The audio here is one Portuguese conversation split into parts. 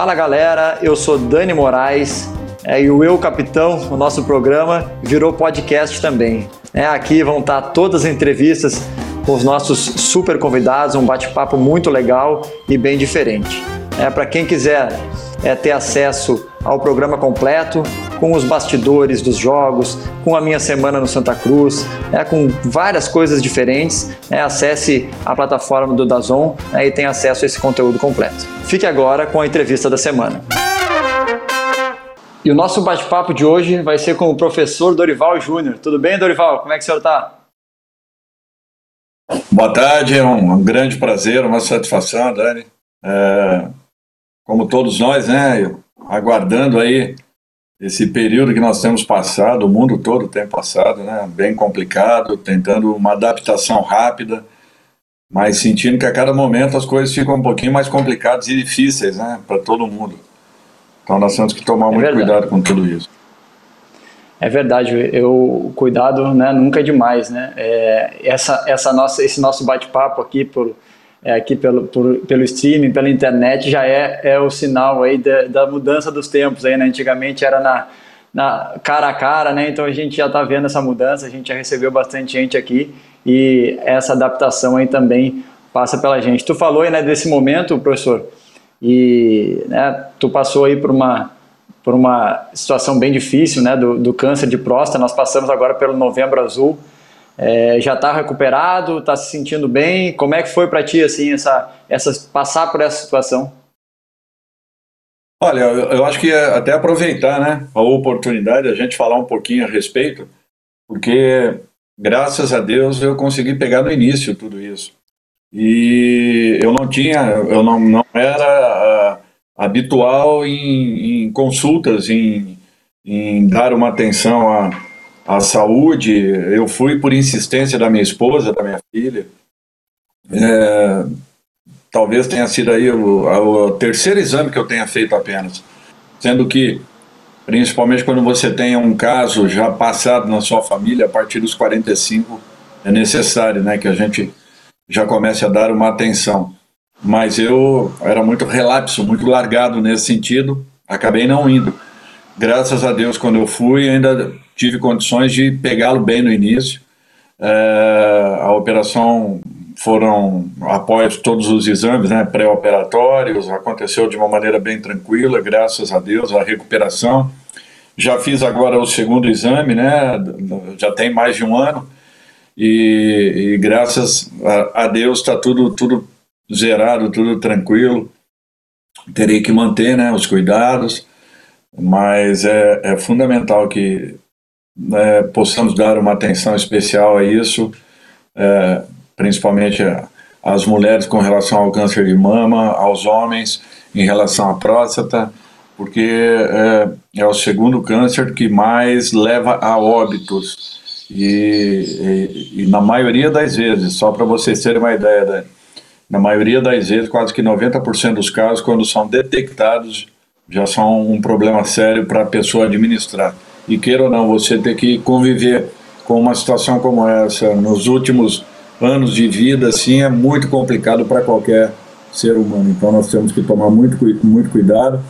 Fala galera, eu sou Dani Moraes é, e o Eu Capitão, o nosso programa, virou podcast também. É, aqui vão estar todas as entrevistas com os nossos super convidados, um bate-papo muito legal e bem diferente. É, Para quem quiser é, ter acesso ao programa completo, com os bastidores dos jogos, com a minha semana no Santa Cruz, é, com várias coisas diferentes, é, acesse a plataforma do Dazon é, e tem acesso a esse conteúdo completo. Fique agora com a entrevista da semana. E o nosso bate-papo de hoje vai ser com o professor Dorival Júnior. Tudo bem, Dorival? Como é que o senhor está? Boa tarde, é um grande prazer, uma satisfação, Dani. É, como todos nós, né, aguardando aí esse período que nós temos passado, o mundo todo tem passado, né, bem complicado, tentando uma adaptação rápida, mas sentindo que a cada momento as coisas ficam um pouquinho mais complicadas e difíceis, né, para todo mundo. Então nós temos que tomar é muito verdade. cuidado com tudo isso. É verdade, eu cuidado, né, nunca é demais, né? É, essa, essa nossa, esse nosso bate-papo aqui por é, aqui pelo, por, pelo streaming, pela internet, já é, é o sinal aí da, da mudança dos tempos. Aí, né? Antigamente era na, na cara a cara, né? então a gente já está vendo essa mudança, a gente já recebeu bastante gente aqui e essa adaptação aí também passa pela gente. Tu falou aí né, desse momento, professor, e né, tu passou aí por uma, por uma situação bem difícil né, do, do câncer de próstata, nós passamos agora pelo Novembro Azul, é, já está recuperado, está se sentindo bem? Como é que foi para ti assim essa, essa passar por essa situação? Olha, eu, eu acho que é até aproveitar, né, a oportunidade a gente falar um pouquinho a respeito, porque graças a Deus eu consegui pegar no início tudo isso. E eu não tinha, eu não, não era uh, habitual em, em consultas, em, em dar uma atenção a a saúde, eu fui por insistência da minha esposa, da minha filha. É, talvez tenha sido aí o, o, terceiro exame que eu tenha feito apenas. Sendo que, principalmente quando você tem um caso já passado na sua família, a partir dos 45, é necessário né, que a gente já comece a dar uma atenção. Mas eu era muito relapso, muito largado nesse sentido, acabei não indo. Graças a Deus, quando eu fui, ainda tive condições de pegá-lo bem no início. É, a operação foram após todos os exames né, pré-operatórios, aconteceu de uma maneira bem tranquila, graças a Deus, a recuperação. Já fiz agora o segundo exame, né, já tem mais de um ano, e, e graças a, a Deus está tudo, tudo zerado, tudo tranquilo. Terei que manter né, os cuidados, mas é, é fundamental que é, possamos dar uma atenção especial a isso, é, principalmente às mulheres com relação ao câncer de mama, aos homens em relação à próstata, porque é, é o segundo câncer que mais leva a óbitos. E, e, e na maioria das vezes, só para vocês terem uma ideia, Dani, na maioria das vezes, quase que 90% dos casos, quando são detectados, já são um problema sério para a pessoa administrar e queira ou não, você ter que conviver com uma situação como essa nos últimos anos de vida, assim, é muito complicado para qualquer ser humano. Então nós temos que tomar muito, muito cuidado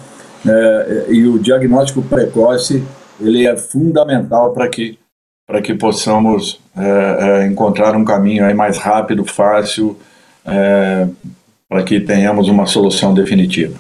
é, e o diagnóstico precoce ele é fundamental para que para que possamos é, é, encontrar um caminho aí mais rápido, fácil, é, para que tenhamos uma solução definitiva.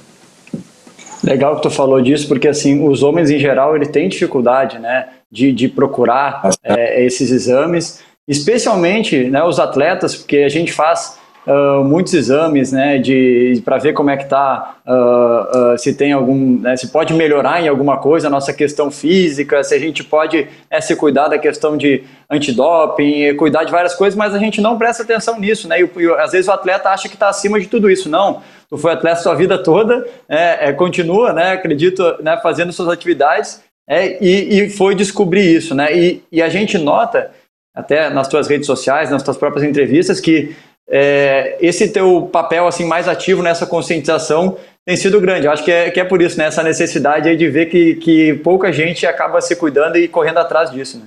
Legal que tu falou disso, porque assim, os homens em geral, ele têm dificuldade, né, de, de procurar é, esses exames, especialmente, né, os atletas, porque a gente faz uh, muitos exames, né, de para ver como é que tá, uh, uh, se tem algum, né, se pode melhorar em alguma coisa a nossa questão física, se a gente pode né, se cuidar da questão de antidoping, cuidar de várias coisas, mas a gente não presta atenção nisso, né, e, e às vezes o atleta acha que está acima de tudo isso, não tu foi atleta sua vida toda, é, é, continua, né, acredito, né, fazendo suas atividades é, e, e, foi descobrir isso, né, e, e, a gente nota, até nas tuas redes sociais, nas tuas próprias entrevistas, que é, esse teu papel assim mais ativo nessa conscientização tem sido grande. Eu acho que é, que é por isso, né, essa necessidade aí de ver que, que pouca gente acaba se cuidando e correndo atrás disso, né.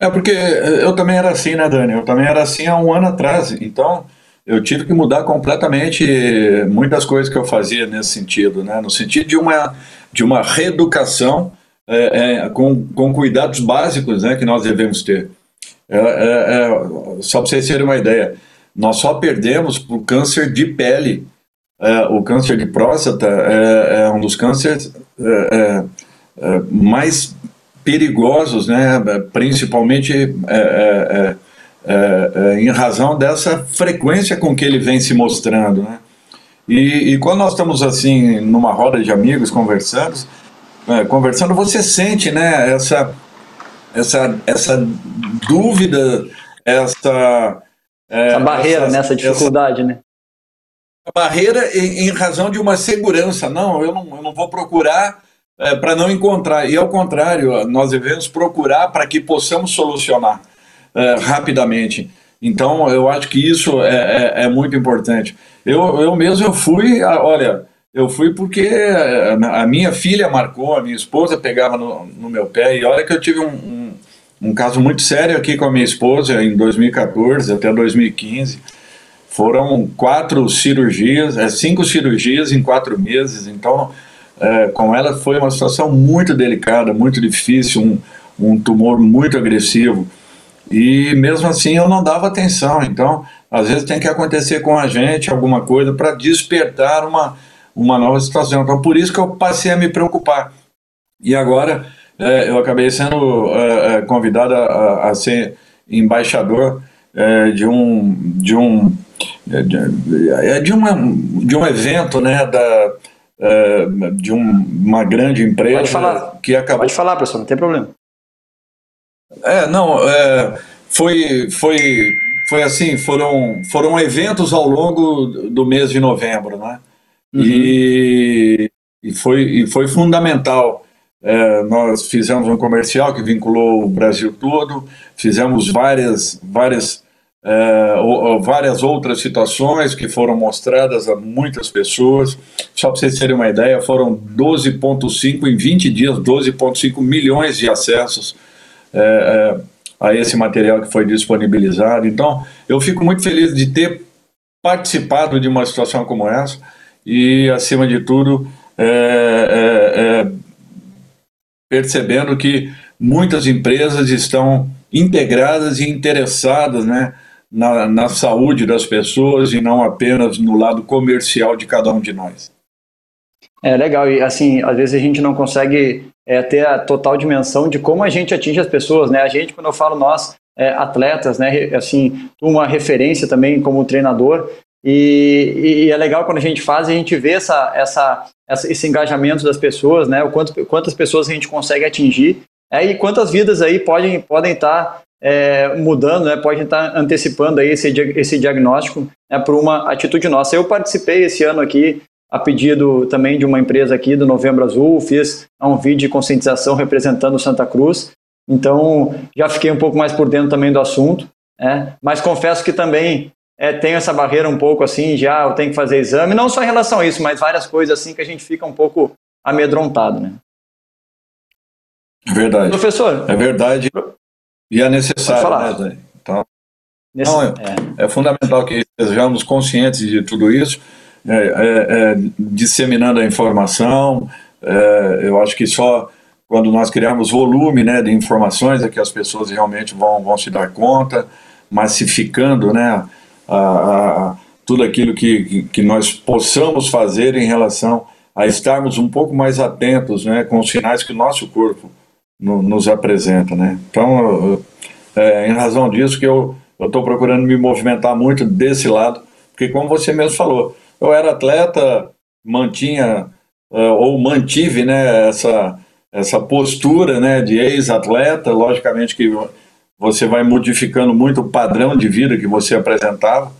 É porque eu também era assim, né, Dani? Eu também era assim há um ano atrás. Então, eu tive que mudar completamente muitas coisas que eu fazia nesse sentido, né? no sentido de uma, de uma reeducação é, é, com, com cuidados básicos né, que nós devemos ter. É, é, é só para vocês terem uma ideia, nós só perdemos por câncer de pele. É, o câncer de próstata é, um dos cânceres mais perigosos, né, principalmente em razão dessa frequência com que ele vem se mostrando. Né? E, e quando nós estamos assim numa roda de amigos conversando, é, conversando, você sente né, essa, essa, essa dúvida, essa. É, essa barreira, essa, nessa dificuldade, essa, né? A barreira em, em, razão de uma segurança. Não, eu não, eu não vou procurar é, para não encontrar. E ao contrário, nós devemos procurar para que possamos solucionar é, rapidamente. Então, eu acho que isso é, é, é muito importante. Eu, eu mesmo eu fui, olha, eu fui porque eh, a minha filha marcou, a minha esposa pegava no, no meu pé, e olha que eu tive um, um, um, caso muito sério aqui com a minha esposa em 2014 até 2015. Foram quatro cirurgias, é, cinco cirurgias em quatro meses, então é, com ela foi uma situação muito delicada, muito difícil, um, um tumor muito agressivo. E mesmo assim eu não dava atenção, então às vezes tem que acontecer com a gente alguma coisa para despertar uma uma nova situação. Então, por isso que eu passei a me preocupar. E agora, é, eu acabei sendo é, é convidado a, a, ser embaixador é, de um de um é, de, é, de, uma, de um evento, né, da, de um, uma grande empresa pode falar, que acabou. Pode falar, professor, não tem problema. É, não, foi foi foi assim, foram foram eventos ao longo do mês de novembro, né? Uhum. E, e, foi, e foi fundamental. É, nós fizemos um comercial que vinculou o Brasil todo, fizemos várias, várias, é, várias outras situações que foram mostradas a muitas pessoas. Só para vocês terem uma ideia, foram 12,5 em 20 dias, 12,5 milhões de acessos é, é, a esse material que foi disponibilizado. Então, eu fico muito feliz de ter participado de uma situação como essa e, acima de tudo, é, é, é, percebendo que muitas empresas estão integradas e interessadas né, na, na saúde das pessoas e não apenas no lado comercial de cada um de nós. É legal, e assim, às vezes a gente não consegue é, ter a total dimensão de como a gente atinge as pessoas, né? A gente, quando eu falo nós, é, atletas, né? Assim, uma referência também como treinador, e, e, é legal quando a gente faz, a gente vê essa, essa, essa, esse engajamento das pessoas, né? O quanto, quantas pessoas a gente consegue atingir, é, e quantas vidas aí podem podem estar é, mudando, né? Podem estar antecipando aí esse, esse diagnóstico né, por uma atitude nossa. Eu participei esse ano aqui a pedido também de uma empresa aqui do Novembro Azul, fiz um vídeo de conscientização representando Santa Cruz. Então já fiquei um pouco mais por dentro também do assunto. É, mas confesso que também é, tenho essa barreira um pouco assim, já eu tenho que fazer exame, não só em relação a isso, mas várias coisas assim que a gente fica um pouco amedrontado, né? É verdade. Professor. É verdade e é necessário, né, Então, Nesse, não, é, é. é, fundamental que sejamos conscientes de tudo isso, é, é, é disseminando a informação. É, eu acho que só quando nós criarmos volume né, de informações é que as pessoas realmente vão, vão se dar conta, massificando né, a, a, tudo aquilo que, que nós possamos fazer em relação a estarmos um pouco mais atentos né, com os sinais que o nosso corpo no, nos apresenta. Né? Então, é, em razão disso que eu estou procurando me movimentar muito desse lado, porque como você mesmo falou, eu era atleta, mantinha é, ou mantive né, essa, essa postura né, de ex-atleta, logicamente que você vai modificando muito o padrão de vida que você apresentava,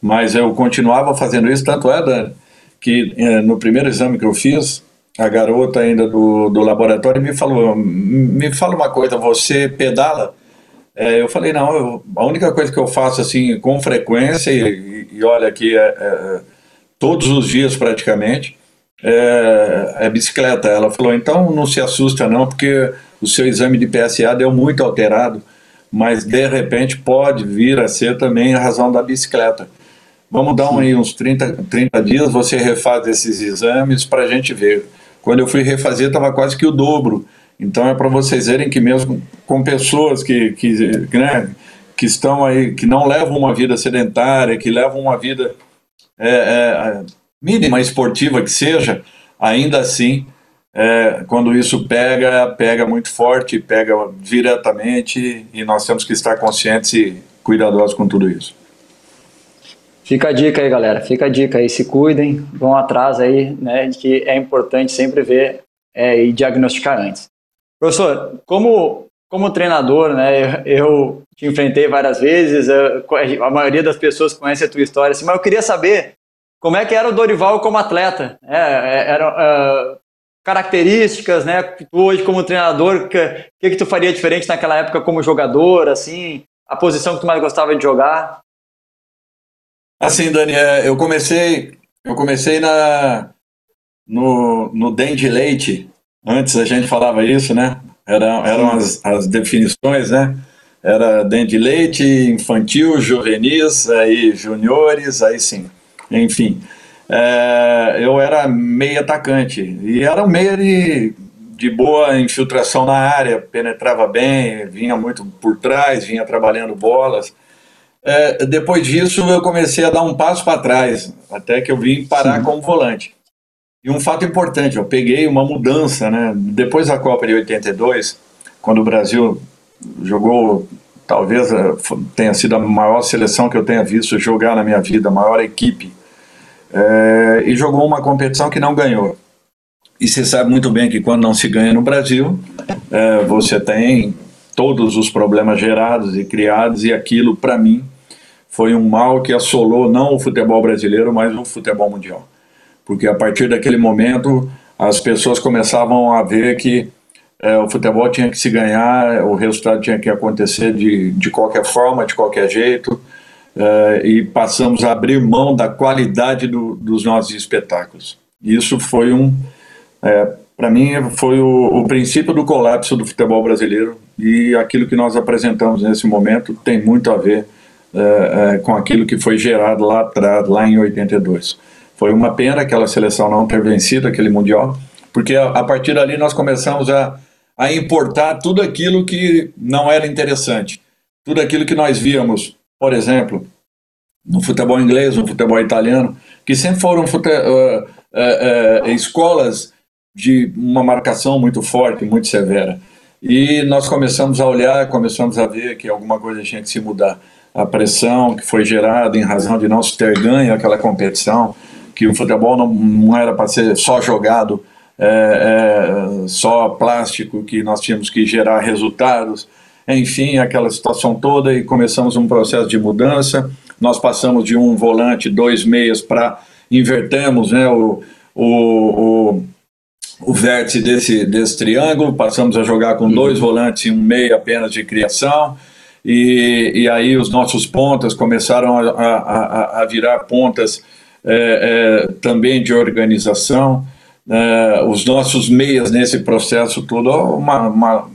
mas eu continuava fazendo isso, tanto é, Dani, que é, no primeiro exame que eu fiz, a garota ainda do, do laboratório me falou, me fala uma coisa, você pedala? É, eu falei, não, eu, a única coisa que eu faço assim com frequência, e, e olha aqui, é, é, todos os dias praticamente, é, é, bicicleta. Ela falou, então não se assusta não, porque o seu exame de PSA deu muito alterado mas de repente pode vir a ser também a razão da bicicleta. vamos dar um, aí uns 30, 30 dias, você refaz esses exames para a gente ver. Quando eu fui refazer, estava quase que o dobro. Então é para vocês verem que mesmo com pessoas que, que, né, que estão aí, que não levam uma vida sedentária, que levam uma vida é, é, mínima esportiva que seja, ainda assim, é, quando isso pega, pega muito forte, pega diretamente e nós temos que estar conscientes e cuidadosos com tudo isso. Fica a dica aí, galera. Fica a dica aí. Se cuidem, vão atrás aí, né? Que é importante sempre ver é, e diagnosticar antes. Professor, como, como treinador, né? Eu te enfrentei várias vezes, a maioria das pessoas conhece a tua história, assim, mas eu queria saber como é que era o Dorival como atleta. É, é eram uh, características, né? Tu hoje como treinador, o que, que, que tu faria diferente naquela época como jogador, assim? A posição que tu mais gostava de jogar? Assim, Dani, é, eu comecei, eu comecei na, no, no Dente Leite. Antes a gente falava isso, né? Era, eram as, as definições, né? Era Dente Leite, infantil, juvenis, aí juniores, aí sim. Enfim, é, eu era meio atacante e era um meio de, de boa infiltração na área, penetrava bem, vinha muito por trás, vinha trabalhando bolas. É, depois disso, eu comecei a dar um passo para trás, até que eu vim parar Sim. como volante. E um fato importante, eu peguei uma mudança, né? Depois da Copa de 82, quando o Brasil jogou, talvez é, tenha sido a maior seleção que eu tenha visto jogar na minha vida, a maior equipe, é, e jogou uma competição que não ganhou. E você sabe muito bem que quando não se ganha no Brasil, é, você tem todos os problemas gerados e criados, e aquilo, para mim, foi um mal que assolou não o futebol brasileiro, mas o futebol mundial. Porque a partir daquele momento as pessoas começavam a ver que é, o futebol tinha que se ganhar, o resultado tinha que acontecer de, de qualquer forma, de qualquer jeito, é, e passamos a abrir mão da qualidade do, dos nossos espetáculos. Isso foi um, é, para mim, foi o, o princípio do colapso do futebol brasileiro e aquilo que nós apresentamos nesse momento tem muito a ver é, é, com aquilo que foi gerado lá atrás, lá em 82. Foi uma pena aquela seleção não ter vencido aquele Mundial, porque a, a partir dali nós começamos a, a importar tudo aquilo que não era interessante. Tudo aquilo que nós víamos, por exemplo, no futebol inglês, no futebol italiano, que sempre foram fute uh, uh, uh, escolas de uma marcação muito forte, muito severa. E nós começamos a olhar, começamos a ver que alguma coisa tinha que se mudar a pressão que foi gerada em razão de não se ter ganho aquela competição, que o futebol não, não era para ser só jogado, é, é, só plástico, que nós tínhamos que gerar resultados, enfim, aquela situação toda e começamos um processo de mudança. Nós passamos de um volante, dois meias, para invertemos né, o, o, o, o vértice desse, desse triângulo, passamos a jogar com dois volantes e um meio apenas de criação e, e aí os nossos pontas começaram a, a, a virar pontas é, é, também de organização. É, os nossos meias nesse processo todo, uma, uma,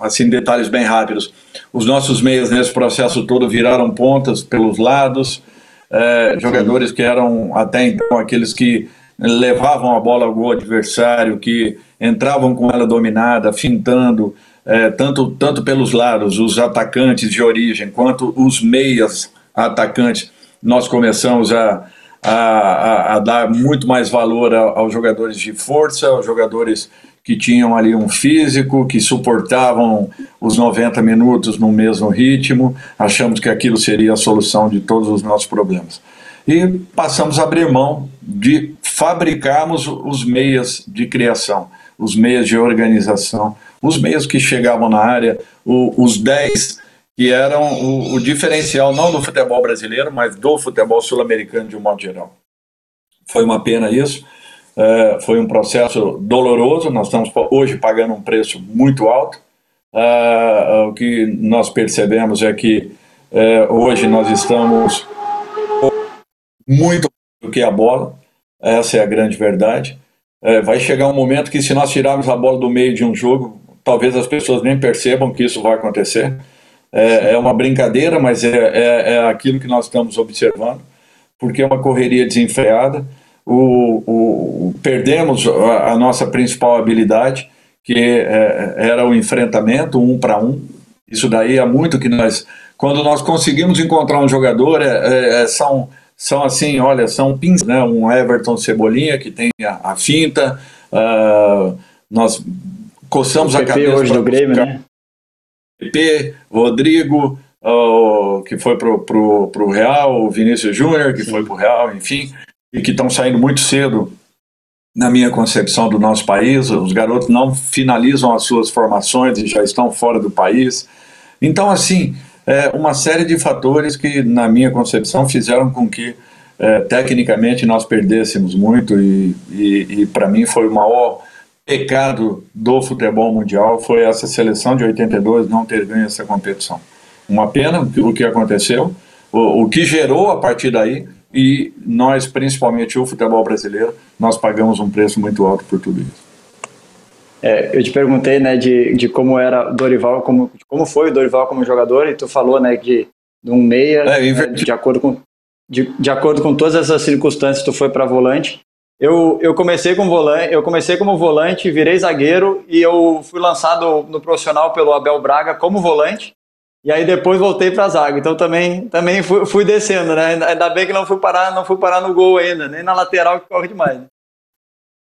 assim, detalhes bem rápidos. Os nossos meias nesse processo todo viraram pontas pelos lados, é, jogadores que eram até então aqueles que levavam a bola ao gol adversário, que entravam com ela dominada, fintando, é, tanto, tanto pelos lados, os atacantes de origem, quanto os meias atacantes, nós começamos a, a, a, dar muito mais valor aos jogadores de força, aos jogadores que tinham ali um físico, que suportavam os 90 minutos no mesmo ritmo, achamos que aquilo seria a solução de todos os nossos problemas. E passamos a abrir mão de fabricarmos os meias de criação, os meias de organização, os meios que chegavam na área, o, os 10 que eram o, o, diferencial não do futebol brasileiro, mas do futebol sul-americano de um modo geral. Foi uma pena isso, é, foi um processo doloroso, nós estamos hoje pagando um preço muito alto. É, o que nós percebemos é que é, hoje nós estamos muito do que a bola, essa é a grande verdade. É, vai chegar um momento que se nós tirarmos a bola do meio de um jogo, talvez as pessoas nem percebam que isso vai acontecer. É, é uma brincadeira, mas é, é, é, aquilo que nós estamos observando, porque é uma correria desenfreada. O, o, perdemos a, a, nossa principal habilidade, que é, era o enfrentamento um para um. Isso daí é muito que nós, quando nós conseguimos encontrar um jogador, é, é, são, são assim, olha, são pins, né? Um Everton Cebolinha que tem a, a finta, uh, nós coçamos a cabeça. hoje do Grêmio, né? PP, Rodrigo, uh, que foi pro, pro, pro Real, o Vinícius Júnior, que Sim. foi pro Real, enfim, e que estão saindo muito cedo na minha concepção do nosso país. Os garotos não finalizam as suas formações e já estão fora do país. Então, assim, é uma série de fatores que, na minha concepção, fizeram com que, é, tecnicamente, nós perdêssemos muito e, e, e para mim, foi o maior pecado do futebol mundial foi essa seleção de 82 não ter ganho essa competição. Uma pena o que aconteceu, o, o que gerou a partir daí, e nós, principalmente o futebol brasileiro, nós pagamos um preço muito alto por tudo isso. É, eu te perguntei, né, de, de como era Dorival, como, como foi o Dorival como jogador, e tu falou, né, de, de um meia, é, né, de acordo com de, de acordo com todas essas circunstâncias, tu foi para volante. Eu, eu comecei como volante, eu comecei como volante, virei zagueiro e eu fui lançado no profissional pelo Abel Braga como volante. E aí depois voltei para zaga. Então também também fui, fui, descendo, né? Ainda bem que não fui parar, não fui parar no gol ainda, nem na lateral que corre demais. Né?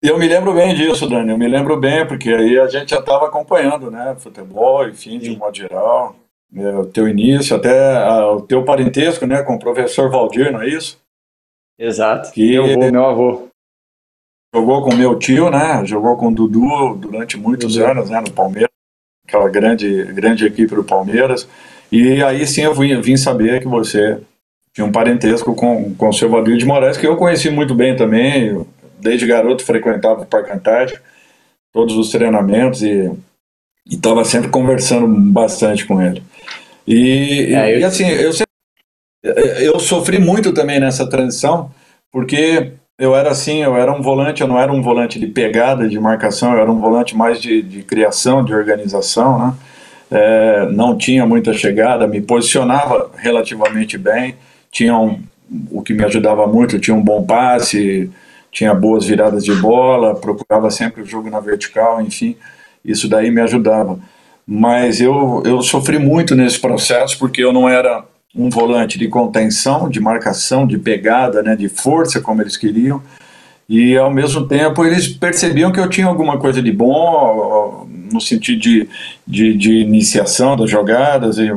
Eu me lembro bem disso, Dani. Eu me lembro bem porque aí a gente já estava acompanhando, né? Futebol, enfim, de um modo geral. É, o teu início, até a, o teu parentesco, né? Com o professor Valdir, não é isso? Exato. Que, meu avô, meu avô. Jogou com meu tio, né? Jogou com o Dudu durante muitos Dudu. anos, né? No Palmeiras, aquela grande, grande equipe do Palmeiras. E aí sim eu vim, vim saber que você tinha um parentesco com, com o seu Valdir de Moraes, que eu conheci muito bem também. Desde garoto frequentava o Parque Antártico, todos os treinamentos e estava sempre conversando bastante com ele. E, é, eu... e assim, eu, sempre, eu sofri muito também nessa transição, porque eu era assim, eu era um volante, eu não era um volante de pegada, de marcação, eu era um volante mais de, de criação, de organização, né? É, não tinha muita chegada, me posicionava relativamente bem, tinha um, o que me ajudava muito, tinha um bom passe, tinha boas viradas de bola, procurava sempre o jogo na vertical, enfim, isso daí me ajudava. Mas eu, eu sofri muito nesse processo porque eu não era um volante de contenção, de marcação, de pegada, né, de força, como eles queriam, e ao mesmo tempo eles percebiam que eu tinha alguma coisa de bom, no sentido de, de, de iniciação das jogadas, e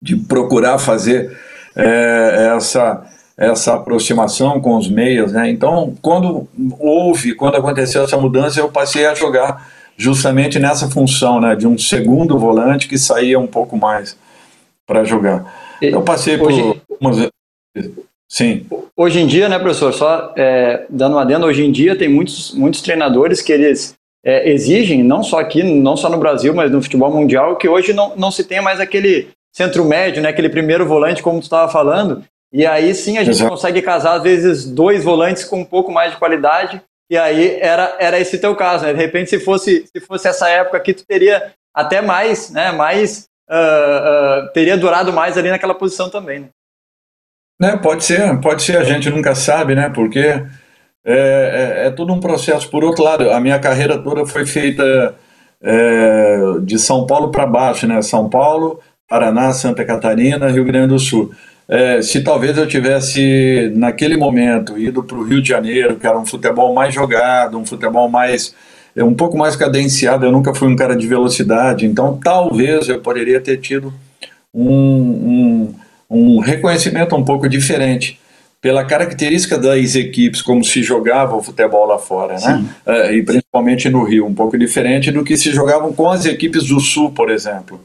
de procurar fazer é, essa, essa aproximação com os meias. Né? Então, quando houve, quando aconteceu essa mudança, eu passei a jogar justamente nessa função né, de um segundo volante que saía um pouco mais para jogar. Eu passei por hoje, umas... Sim. Hoje em dia, né, professor, só é, dando uma adendo, hoje em dia tem muitos, muitos treinadores que eles é, exigem, não só aqui, não só no Brasil, mas no futebol mundial, que hoje não, não se tem mais aquele centro médio, né, aquele primeiro volante, como tu estava falando, e aí sim a gente Exato. consegue casar, às vezes, dois volantes com um pouco mais de qualidade, e aí era, era esse teu caso, né? De repente, se fosse, se fosse essa época aqui, tu teria até mais, né, mais uh, uh, teria durado mais ali naquela posição também. Né? né? Pode ser, pode ser, a gente nunca sabe, né? Porque é, é, é todo um processo. Por outro lado, a minha carreira toda foi feita é, de São Paulo para baixo, né? São Paulo, Paraná, Santa Catarina, Rio Grande do Sul. É, se talvez eu tivesse, naquele momento, ido para o Rio de Janeiro, que era um futebol mais jogado, um futebol mais é um pouco mais cadenciado, eu nunca fui um cara de velocidade, então talvez eu poderia ter tido um, um, um reconhecimento um pouco diferente pela característica das equipes, como se jogava o futebol lá fora, né? É, e principalmente no Rio, um pouco diferente do que se jogavam com as equipes do Sul, por exemplo.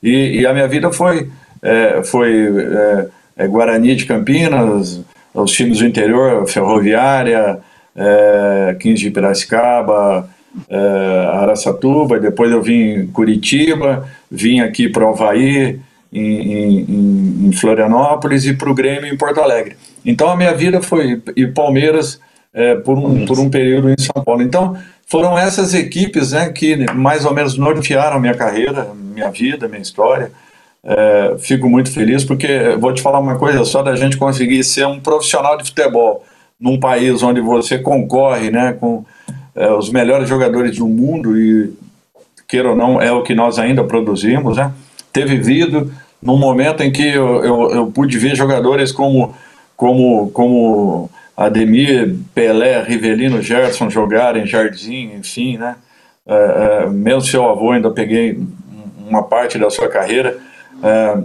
E, e a minha vida foi, é, foi é, é Guarani de Campinas, os times do interior, Ferroviária, é, 15 de Piracicaba, é, Araçatuba, depois eu vim em Curitiba, vim aqui para o Havaí, em, em, em, Florianópolis, e para o Grêmio em Porto Alegre. Então a minha vida foi, e Palmeiras é, por, um, por um período em São Paulo. Então foram essas equipes né, que mais ou menos nortearam minha carreira, minha vida, minha história. é, fico muito feliz porque vou te falar uma coisa só da gente conseguir ser um profissional de futebol num país onde você concorre né, com é, os melhores jogadores do mundo e queira ou não é o que nós ainda produzimos, né? Ter vivido num momento em que eu, eu, eu pude ver jogadores como como como Ademir, Pelé, Rivelino, Gerson jogarem, Jardim, enfim, né? É, é, mesmo seu avô ainda peguei uma parte da sua carreira. É,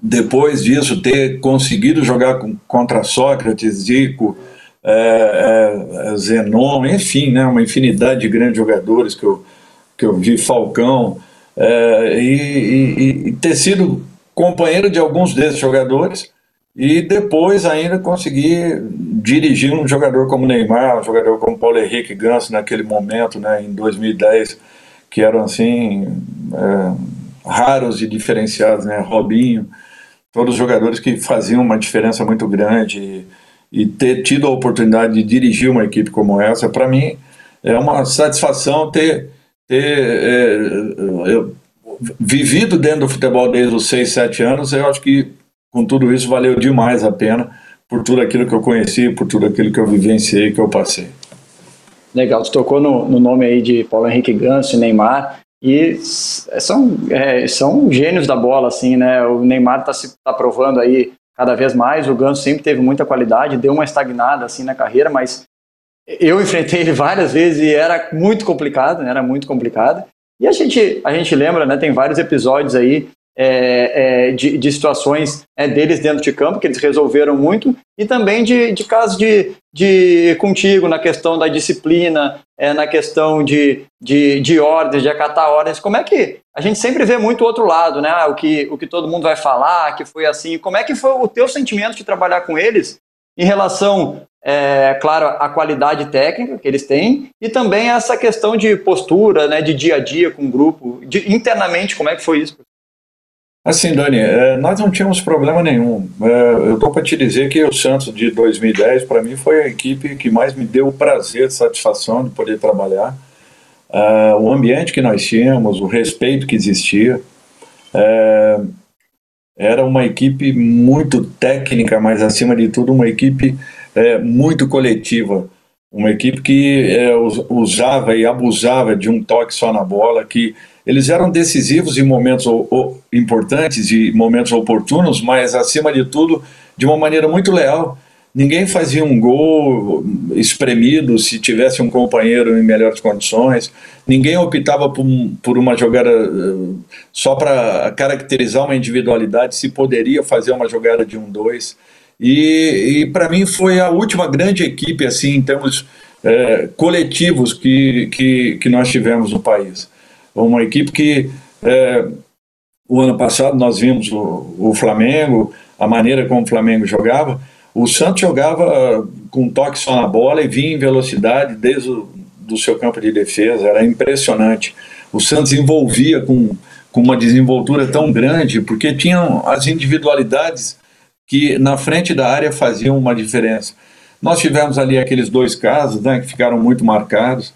depois disso, ter conseguido jogar com, contra Sócrates, Zico, é, é, Zenon, enfim, né, uma infinidade de grandes jogadores que eu, que eu vi, Falcão, é, e, e, e, ter sido companheiro de alguns desses jogadores e depois ainda conseguir dirigir um jogador como Neymar, um jogador como Paulo Henrique Ganso naquele momento, né, em 2010, que eram assim é, raros e diferenciados, né, Robinho, todos os jogadores que faziam uma diferença muito grande e, e ter tido a oportunidade de dirigir uma equipe como essa, para mim é uma satisfação ter, ter é, eu, vivido dentro do futebol desde os 6, 7 anos, eu acho que com tudo isso valeu demais a pena por tudo aquilo que eu conheci, por tudo aquilo que eu vivenciei, que eu passei. Legal, você tocou no, no nome aí de Paulo Henrique Ganso e Neymar, e são, é, são gênios da bola, assim, né? O Neymar está se tá provando aí cada vez mais, o Ganso sempre teve muita qualidade, deu uma estagnada assim na carreira, mas eu enfrentei ele várias vezes e era muito complicado, né? era muito complicado. E a gente, a gente lembra, né? Tem vários episódios aí é, é, de, de, situações é, deles dentro de campo, que eles resolveram muito, e também de, de casos de, de contigo na questão da disciplina, é, na questão de, de, de ordens, de acatar ordens. Como é que a gente sempre vê muito o outro lado, né? Ah, o que, o que todo mundo vai falar, que foi assim. Como é que foi o teu sentimento de trabalhar com eles em relação, é, claro, à qualidade técnica que eles têm e também essa questão de postura, né, de dia a dia com o grupo, de, internamente, como é que foi isso? Assim, Dani, é, nós não tínhamos problema nenhum. É, eu estou para te dizer que o Santos de 2010, para mim, foi a equipe que mais me deu o prazer, satisfação de poder trabalhar. É, o ambiente que nós tínhamos, o respeito que existia. Era uma equipe muito técnica, mas acima de tudo, uma equipe muito coletiva. Uma equipe que usava e abusava de um toque só na bola, que eles eram decisivos em momentos importantes e momentos oportunos, mas acima de tudo, de uma maneira muito leal. Ninguém fazia um gol espremido se tivesse um companheiro em melhores condições. Ninguém optava por, uma jogada eh, só para caracterizar uma individualidade, se poderia fazer uma jogada de um dois. E, e para mim foi a última grande equipe assim em termos é, coletivos que, que, que nós tivemos no país uma equipe que é, o ano passado nós vimos o, o, Flamengo, a maneira como o Flamengo jogava. O Santos jogava com um toque só na bola e vinha em velocidade desde o do seu campo de defesa, era impressionante. O Santos envolvia com, com uma desenvoltura tão grande, porque tinham as individualidades que na frente da área faziam uma diferença. Nós tivemos ali aqueles dois casos né, que ficaram muito marcados.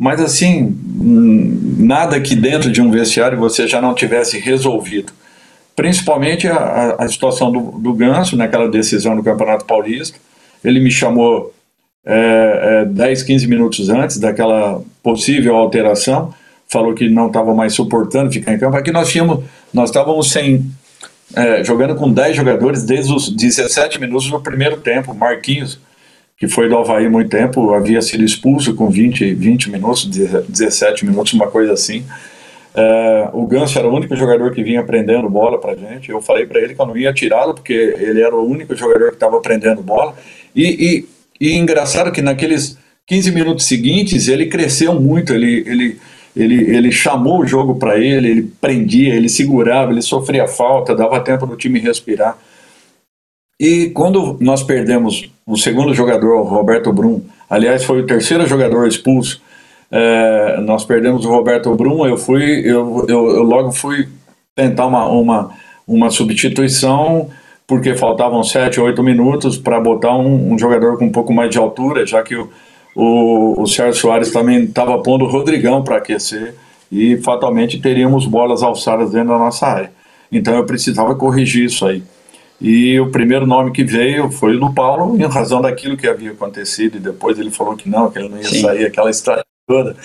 Mas assim, nada que dentro de um vestiário você já não tivesse resolvido. Principalmente a, a situação do, do Ganso, naquela decisão do Campeonato Paulista. Ele me chamou é, é, 10, 15 minutos antes daquela possível alteração, falou que não estava mais suportando ficar em campo. Aqui nós tínhamos, nós estávamos sem, é, jogando com 10 jogadores desde os 17 minutos do primeiro tempo. Marquinhos que foi do Havaí muito tempo, havia sido expulso com 20, 20 minutos, 17 minutos, uma coisa assim. É, o Ganso era o único jogador que vinha aprendendo bola pra gente. Eu falei para ele que eu não ia tirá-lo, porque ele era o único jogador que estava aprendendo bola. E, e, e engraçado que naqueles 15 minutos seguintes ele cresceu muito, ele, ele, ele, ele chamou o jogo para ele, ele prendia, ele segurava, ele sofria falta, dava tempo do time respirar. E quando nós perdemos o segundo jogador, o Roberto Brum, aliás, foi o terceiro jogador expulso, é, nós perdemos o Roberto Brum, eu fui, eu, eu, eu logo fui tentar uma, uma, uma substituição, porque faltavam sete, oito minutos para botar um, um, jogador com um pouco mais de altura, já que o, o, o Sérgio Soares também estava pondo o Rodrigão para aquecer, e fatalmente teríamos bolas alçadas dentro da nossa área. Então eu precisava corrigir isso aí. E o primeiro nome que veio foi o do Paulo, em razão daquilo que havia acontecido, e depois ele falou que não, que ele não ia Sim. sair, aquela história toda.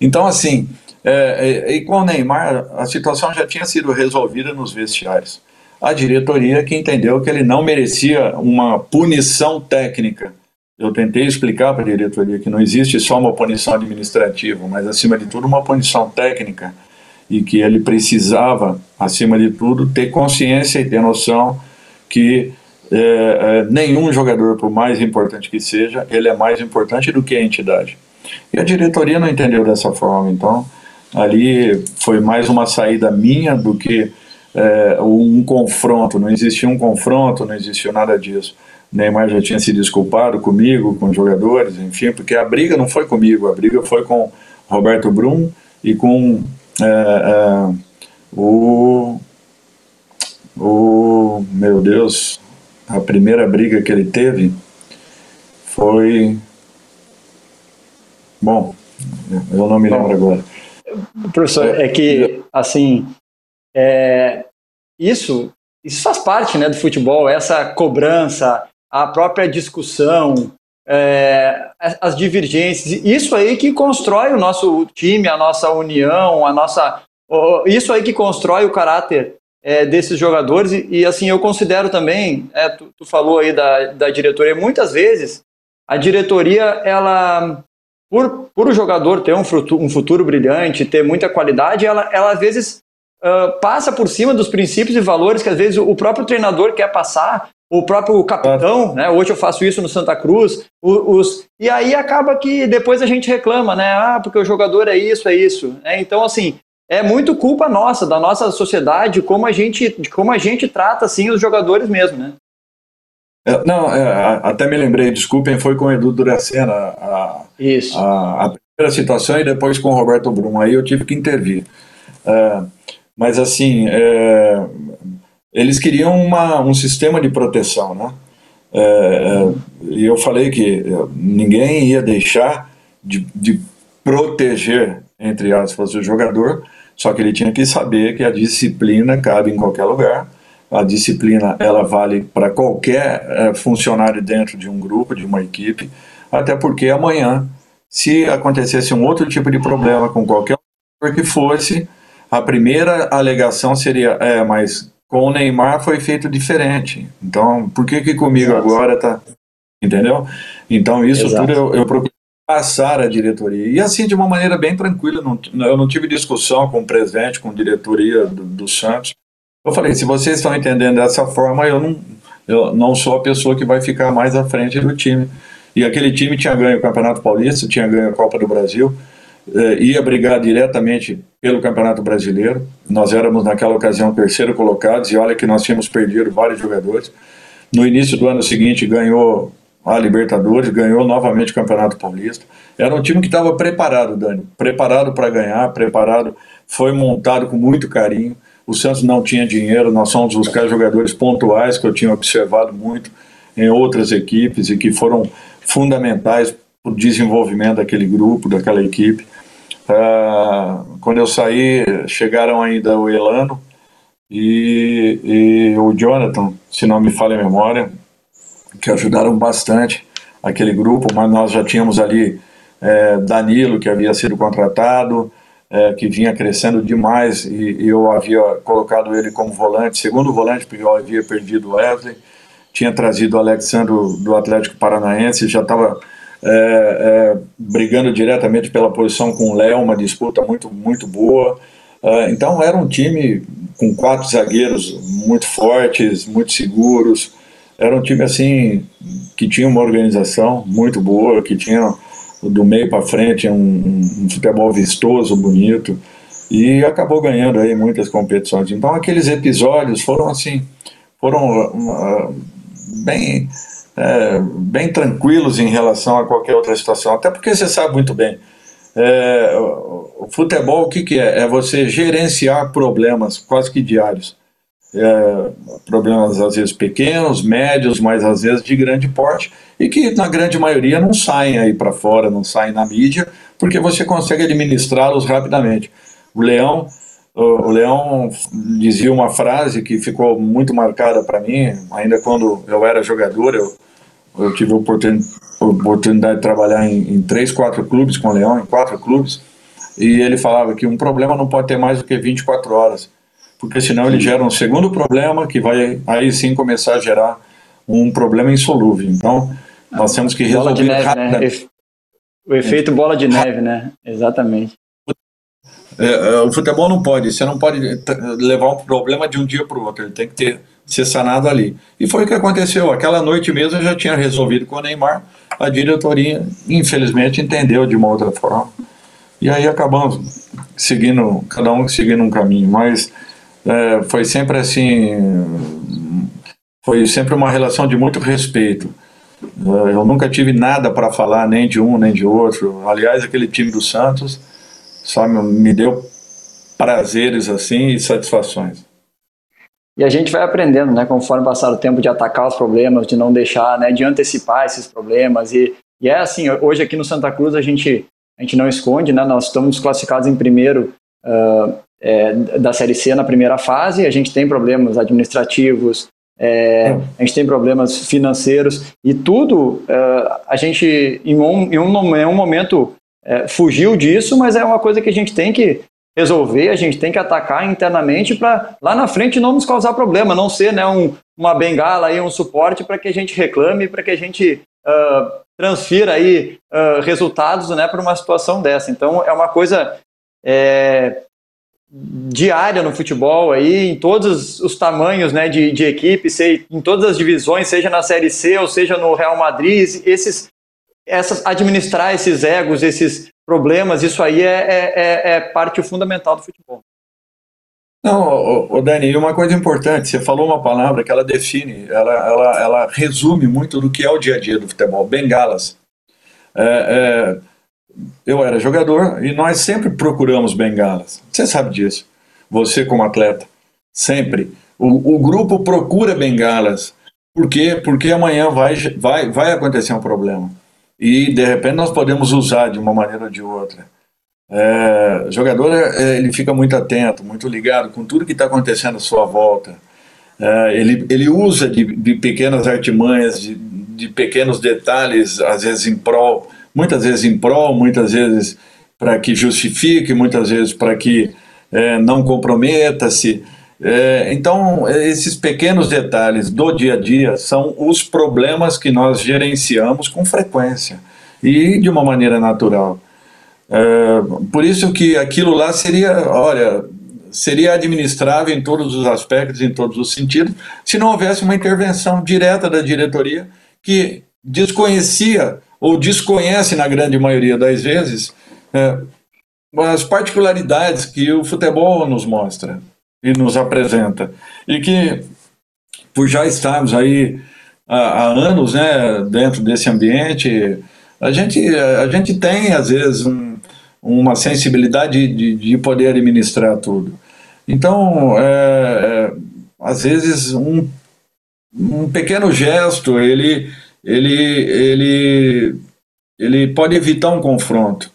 Então, assim, é, é, e com o Neymar, a situação já tinha sido resolvida nos vestiários. A diretoria que entendeu que ele não merecia uma punição técnica. Eu tentei explicar para a diretoria que não existe só uma punição administrativa, mas, acima de tudo, uma punição técnica e que ele precisava, acima de tudo, ter consciência e ter noção que é, é, nenhum jogador, por mais importante que seja, ele é mais importante do que a entidade. E a diretoria não entendeu dessa forma, então ali foi mais uma saída minha do que é, um confronto, não existia um confronto, não existiu nada disso. Neymar já tinha se desculpado comigo, com os jogadores, enfim, porque a briga não foi comigo, a briga foi com Roberto Brum e com é, é, o o meu Deus, a primeira briga que ele teve foi bom, eu não me lembro agora. Professor, é que assim é, isso isso faz parte né, do futebol, essa cobrança, a própria discussão, é, as divergências, isso aí que constrói o nosso time, a nossa união, a nossa, isso aí que constrói o caráter é, desses jogadores. E, e, assim, eu considero também, é, tu, tu, falou aí da, da diretoria, muitas vezes a diretoria, ela, por, por o jogador ter um futuro, um futuro brilhante, ter muita qualidade, ela, ela às vezes uh, passa por cima dos princípios e valores que às vezes o próprio treinador quer passar, o próprio capitão, né? Hoje eu faço isso no Santa Cruz, os, os, e aí acaba que depois a gente reclama, né? Ah, porque o jogador é isso, é isso. É, então, assim, é muito culpa nossa, da nossa sociedade, como a gente, de como a gente trata assim os jogadores mesmo, né? É, não, é, até me lembrei, desculpem, foi com o Edu Duracena a, Isso. A, a, primeira situação e depois com o Roberto Brum, aí eu tive que intervir. É, mas assim, é, eles queriam uma, um sistema de proteção, né? É, é, e eu falei que ninguém ia deixar de, de proteger, entre aspas, o jogador, só que ele tinha que saber que a disciplina cabe em qualquer lugar. A disciplina ela vale para qualquer é, funcionário dentro de um grupo, de uma equipe, até porque amanhã, se acontecesse um outro tipo de problema com qualquer que fosse, a primeira alegação seria: é, mas com o Neymar foi feito diferente. Então, por que que comigo Exato. agora tá? Entendeu? Então, isso Exato. tudo eu, eu procuro passar a diretoria. E assim, de uma maneira bem tranquila, não, eu não tive discussão com o presidente, com a diretoria do, do Santos. Eu falei, se vocês estão entendendo dessa forma, eu não, eu não sou a pessoa que vai ficar mais à frente do time. E aquele time tinha ganho o Campeonato Paulista, tinha ganho a Copa do Brasil, eh, ia brigar diretamente pelo Campeonato Brasileiro. Nós éramos, naquela ocasião, terceiro colocados, e olha que nós tínhamos perdido vários jogadores. No início do ano seguinte, ganhou a Libertadores, ganhou novamente o Campeonato Paulista. Era um time que estava preparado, Dani, preparado para ganhar, preparado, foi montado com muito carinho. O Santos não tinha dinheiro, nós fomos buscar jogadores pontuais que eu tinha observado muito em outras equipes e que foram fundamentais para o desenvolvimento daquele grupo, daquela equipe. Uh, quando eu saí, chegaram ainda o Elano e, e o Jonathan, se não me falha a memória, que ajudaram bastante aquele grupo, mas nós já tínhamos ali é, Danilo, que havia sido contratado, é, que vinha crescendo demais, e, e, eu havia colocado ele como volante, segundo volante, porque eu havia perdido o Wesley, tinha trazido o Alexandre do Atlético Paranaense, já estava é, é, brigando diretamente pela posição com o Léo, uma disputa muito, muito boa. É, então era um time com quatro zagueiros muito fortes, muito seguros, era um time assim que tinha uma organização muito boa, que tinha do meio para frente um, um, futebol vistoso, bonito e acabou ganhando aí muitas competições. Então aqueles episódios foram assim, foram uh, bem é, bem tranquilos em relação a qualquer outra situação. Até porque você sabe muito bem, é, o futebol o que, que é? É você gerenciar problemas quase que diários é, problemas às vezes pequenos, médios, mas às vezes de grande porte, e que na grande maioria não saem aí para fora, não saem na mídia, porque você consegue administrá-los rapidamente. O Leão o, Leão dizia uma frase que ficou muito marcada para mim, ainda quando eu era jogador, eu, eu tive a oportunidade de trabalhar em, em, três, quatro clubes com o Leão, em quatro clubes, e ele falava que um problema não pode ter mais do que 24 horas, porque senão ele gera um segundo problema que vai aí sim começar a gerar um problema insolúvel. Então, nós temos que resolver bola de neve, né? O efeito bola de neve, né? Exatamente. É, é, o futebol não pode, você não pode levar um problema de um dia para o outro, ele tem que ter, ser sanado ali. E foi o que aconteceu. Aquela noite mesmo eu já tinha resolvido com o Neymar, a diretoria, infelizmente, entendeu de uma outra forma. E aí acabamos seguindo, cada um seguindo um caminho. Mas é, foi sempre assim, foi sempre uma relação de muito respeito. É, eu nunca tive nada para falar, nem de um, nem de outro. Aliás, aquele time do Santos só me deu prazeres assim e satisfações. E a gente vai aprendendo, né, conforme passar o tempo, de atacar os problemas, de não deixar, né, de antecipar esses problemas. E, e é assim, hoje aqui no Santa Cruz a gente, a gente não esconde, né, nós estamos classificados em primeiro uh, é, da Série C na primeira fase, a gente tem problemas administrativos, é, a gente tem problemas financeiros e tudo uh, a gente em um, em um, em um momento é, fugiu disso, mas é uma coisa que a gente tem que resolver, a gente tem que atacar internamente para lá na frente não nos causar problema, não ser né, um, uma bengala aí, um suporte para que a gente reclame, para que a gente uh, transfira aí uh, resultados né, para uma situação dessa. Então é uma coisa é, diária no futebol aí, em todos os tamanhos né, de, de equipe, sei, em todas as divisões, seja na Série C ou seja no Real Madrid, esses essas, administrar esses egos, esses problemas, isso aí é, é, é, é parte fundamental do futebol. Não, o, Dani, uma coisa importante, você falou uma palavra que ela define, ela, ela, ela resume muito do que é o dia a dia do futebol, bengalas. É, é, eu era jogador e nós sempre procuramos bengalas. Você sabe disso. Você como atleta, sempre. O, o grupo procura bengalas. Por quê? Porque amanhã vai, vai, vai acontecer um problema e de repente nós podemos usar de uma maneira ou de outra. É, o jogador é, ele fica muito atento, muito ligado com tudo que está acontecendo à sua volta. É, ele, ele usa de, de pequenas artimanhas, de, de, pequenos detalhes, às vezes em prol, muitas vezes em prol, muitas vezes para que justifique, muitas vezes para que é, não comprometa-se. É, então, esses pequenos detalhes do dia a dia são os problemas que nós gerenciamos com frequência e de uma maneira natural. É, por isso que aquilo lá seria, olha, seria administrável em todos os aspectos, em todos os sentidos, se não houvesse uma intervenção direta da diretoria que desconhecia ou desconhece, na grande maioria das vezes, é, as particularidades que o futebol nos mostra e nos apresenta. E que, por já estarmos aí há, há anos né, dentro desse ambiente, a gente, a gente tem, às vezes, um, uma sensibilidade de, de poder administrar tudo. Então, é, é, às vezes, um, um pequeno gesto, ele, ele, ele, ele pode evitar um confronto.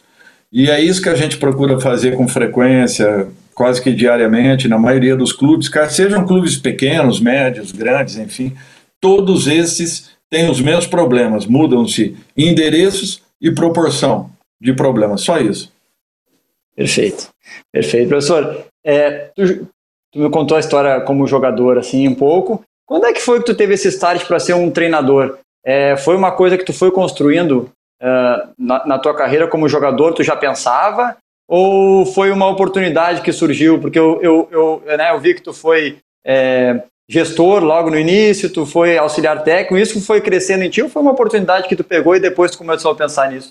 E é isso que a gente procura fazer com frequência, quase que diariamente, na maioria dos clubes, sejam clubes pequenos, médios, grandes, enfim, todos esses têm os mesmos problemas, mudam-se endereços e proporção de problemas, só isso. Perfeito, perfeito. Professor, é, tu, tu, me contou a história como jogador, assim, um pouco. Quando é que foi que tu teve esse start para ser um treinador? É, foi uma coisa que tu foi construindo uh, na, na, tua carreira como jogador, tu já pensava? Ou foi uma oportunidade que surgiu? Porque eu, eu, eu, né, eu vi que tu foi é, gestor logo no início, tu foi auxiliar técnico, isso foi crescendo em ti ou foi uma oportunidade que tu pegou e depois tu começou a pensar nisso?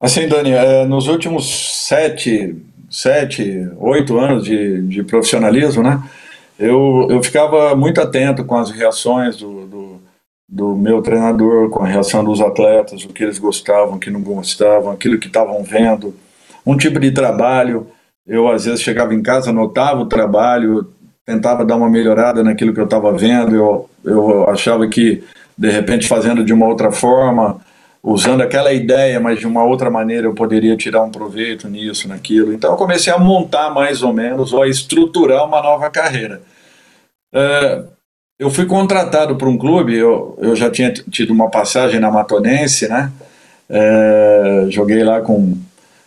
Assim, Dani, é, nos últimos sete, sete, oito anos de, de profissionalismo, né, eu, eu ficava muito atento com as reações do, do, do meu treinador, com a reação dos atletas, o que eles gostavam, o que não gostavam, aquilo que estavam vendo, um tipo de trabalho. Eu, às vezes, chegava em casa, anotava o trabalho, tentava dar uma melhorada naquilo que eu estava vendo, eu, eu achava que, de repente, fazendo de uma outra forma, usando aquela ideia, mas de uma outra maneira eu poderia tirar um proveito nisso, naquilo. Então eu comecei a montar mais ou menos, ou a estruturar uma nova carreira. É, eu fui contratado para um clube, eu, eu já tinha tido uma passagem na Matonense, né? É, joguei lá com,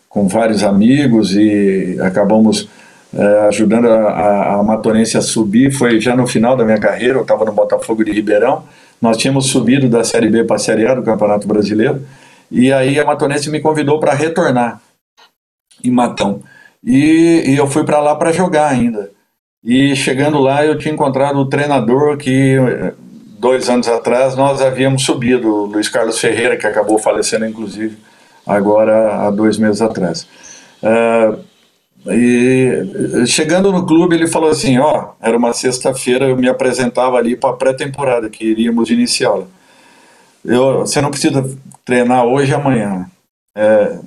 com vários amigos e acabamos é, ajudando a, a, a Matonense a subir. Foi já no final da minha carreira, eu estava no Botafogo de Ribeirão. Nós tínhamos subido da Série B para a Série A do Campeonato Brasileiro. E aí a Matonense me convidou para retornar em Matão. E, e eu fui para lá para jogar ainda. E chegando lá, eu tinha encontrado o treinador que dois anos atrás nós havíamos subido, o Luiz Carlos Ferreira, que acabou falecendo, inclusive, agora há dois meses atrás. Uh, e chegando no clube, ele falou assim: Ó, era uma sexta-feira, eu me apresentava ali para a pré-temporada, que iríamos iniciá-la. Você não precisa treinar hoje e amanhã. É,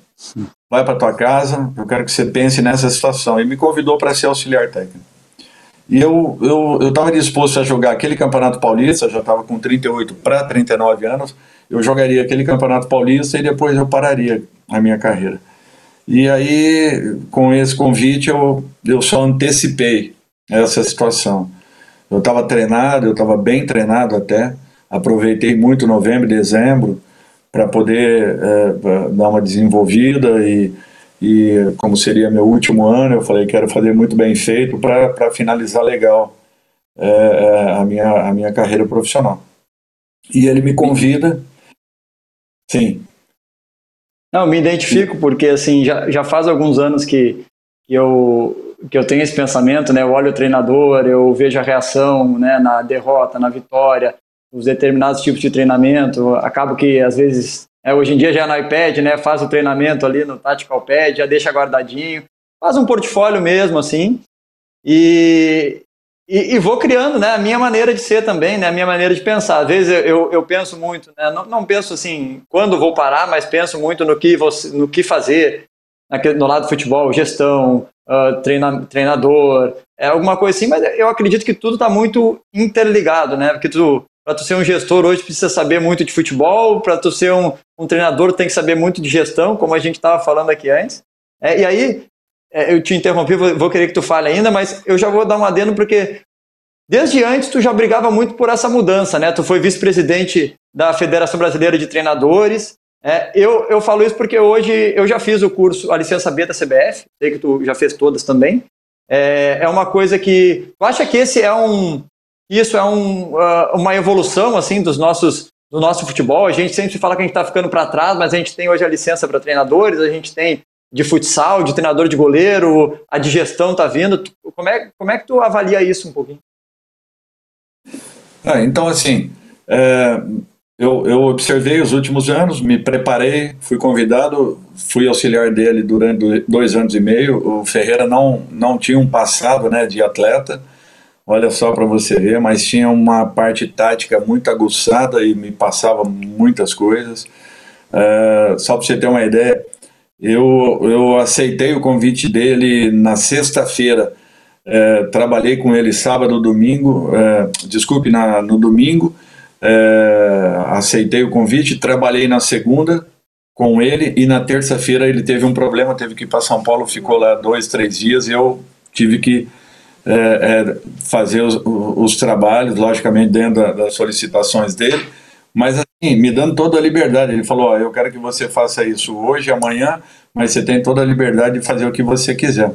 vai para tua casa, eu quero que você pense nessa situação. E me convidou para ser auxiliar técnico. E eu eu estava disposto a jogar aquele Campeonato Paulista, já estava com 38 para 39 anos, eu jogaria aquele Campeonato Paulista e depois eu pararia a minha carreira. E aí, com esse convite, eu, eu só antecipei essa situação. Eu estava treinado, eu estava bem treinado até, aproveitei muito novembro e dezembro para poder é, dar uma desenvolvida e e como seria meu último ano, eu falei quero fazer muito bem feito para finalizar legal é, é, a, minha, a minha carreira profissional. E ele me convida, sim. Não, me identifico porque assim já, já faz alguns anos que, que eu que eu tenho esse pensamento, né? Eu olho o treinador, eu vejo a reação, né? Na derrota, na vitória, os determinados tipos de treinamento. Acabo que às vezes é, hoje em dia já é no iPad, né? Faz o treinamento ali no Tactical Pad, já deixa guardadinho, faz um portfólio mesmo, assim, e, e, e, vou criando, né? A minha maneira de ser também, né? A minha maneira de pensar. Às vezes eu, eu penso muito, né? Não, não penso assim, quando vou parar, mas penso muito no que, você, no que fazer no lado do futebol, gestão, uh, treina, treinador, é alguma coisa assim, mas eu acredito que tudo está muito interligado, né? Porque tu para tu ser um gestor hoje precisa saber muito de futebol, para tu ser um, um, treinador tem que saber muito de gestão, como a gente estava falando aqui antes. É, e aí, é, eu te interrompi, vou, vou, querer que tu fale ainda, mas eu já vou dar um adendo porque desde antes tu já brigava muito por essa mudança, né? Tu foi vice-presidente da Federação Brasileira de Treinadores. É, eu, eu falo isso porque hoje eu já fiz o curso, a licença B da CBF, sei que tu já fez todas também. É, é uma coisa que. Tu acha que esse é um, isso é um, uh, uma evolução assim dos nossos do nosso futebol. A gente sempre fala que a gente está ficando para trás, mas a gente tem hoje a licença para treinadores, a gente tem de futsal, de treinador de goleiro, a digestão está vindo. Como é, como é que tu avalia isso um pouquinho? Ah, então, assim, é, eu, eu observei os últimos anos, me preparei, fui convidado, fui auxiliar dele durante dois anos e meio. O Ferreira não, não tinha um passado né, de atleta, Olha só para você ver, mas tinha uma parte tática muito aguçada e me passava muitas coisas. Uh, só para você ter uma ideia, eu, eu aceitei o convite dele na sexta-feira. Uh, trabalhei com ele sábado, domingo, uh, desculpe, na, no domingo. aceitei o convite, trabalhei na segunda com ele e na terça-feira ele teve um problema, teve que ir para São Paulo, ficou lá dois, três dias e eu tive que é, é, fazer os, os, trabalhos, logicamente dentro da, das solicitações dele, mas assim, me dando toda a liberdade. Ele falou: eu quero que você faça isso hoje, amanhã, mas você tem toda a liberdade de fazer o que você quiser.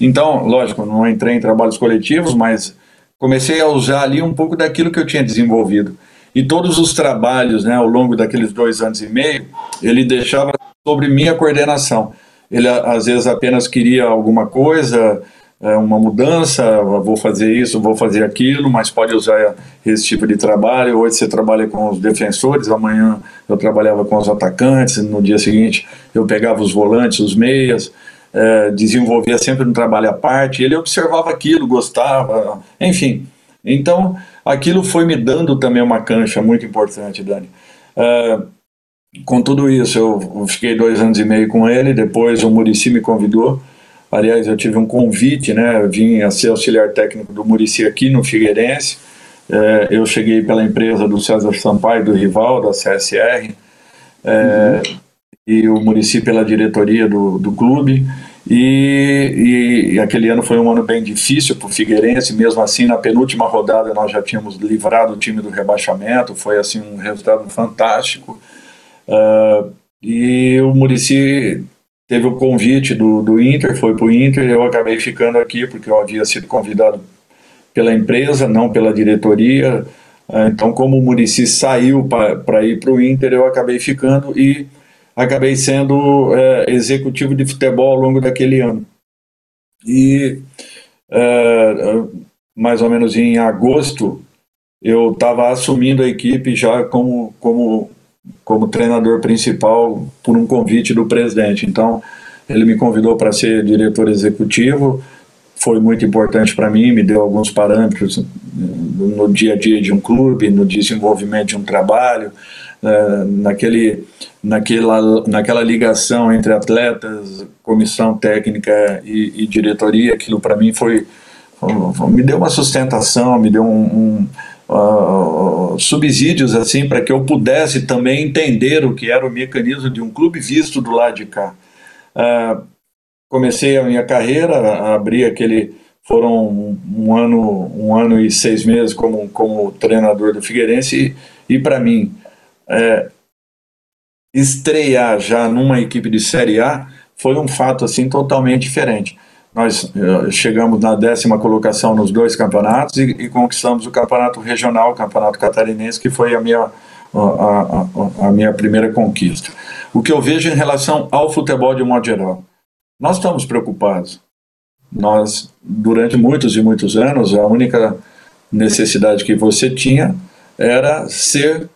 Então, lógico, não entrei em trabalhos coletivos, mas comecei a usar ali um pouco daquilo que eu tinha desenvolvido. E todos os trabalhos, né, ao longo daqueles dois anos e meio, ele deixava sobre minha coordenação. Ele às vezes apenas queria alguma coisa, uma mudança, vou fazer isso, vou fazer aquilo, mas pode usar esse tipo de trabalho. Hoje você trabalha com os defensores, amanhã eu trabalhava com os atacantes, no dia seguinte eu pegava os volantes, os meias, é, desenvolvia sempre um trabalho à parte. Ele observava aquilo, gostava, enfim. Então aquilo foi me dando também uma cancha muito importante, Dani. É, com tudo isso, eu fiquei dois anos e meio com ele. Depois o Murici me convidou Aliás, eu tive um convite, né? Eu vim a ser auxiliar técnico do Murici aqui no Figueirense. É, eu cheguei pela empresa do César Sampaio, do rival, da CSR. é, uhum. e o Murici pela diretoria do, do clube. E, e, e, aquele ano foi um ano bem difícil para o Figueirense, mesmo assim na penúltima rodada nós já tínhamos livrado o time do rebaixamento, foi assim um resultado fantástico. Uh, e o Murici teve o convite do, do Inter, foi para o Inter, eu acabei ficando aqui porque eu havia sido convidado pela empresa, não pela diretoria. Uh, então, como o Murici saiu para ir para o Inter, eu acabei ficando e acabei sendo é, executivo de futebol ao longo daquele ano. E é, mais ou menos em agosto eu estava assumindo a equipe já como, como, como treinador principal por um convite do presidente. Então ele me convidou para ser diretor executivo, foi muito importante para mim, me deu alguns parâmetros no dia a dia de um clube, no desenvolvimento de um trabalho, é, naquele, naquela, naquela ligação entre atletas, comissão técnica e, e diretoria, aquilo para mim foi, me deu uma sustentação, me deu um, um subsídios assim para que eu pudesse também entender o que era o mecanismo de um clube visto do lado de cá. Uh, comecei a minha carreira, abri aquele foram um, um ano um ano e seis meses como como treinador do Figueirense e, e para mim é, estrear já numa equipe de Série A foi um fato assim totalmente diferente. Nós uh, chegamos na décima colocação nos dois campeonatos e, e, conquistamos o campeonato regional, o campeonato catarinense, que foi a minha, a, a, a minha primeira conquista. O que eu vejo em relação ao futebol de um modo geral, nós estamos preocupados. Nós, durante muitos e muitos anos, a única necessidade que você tinha era ser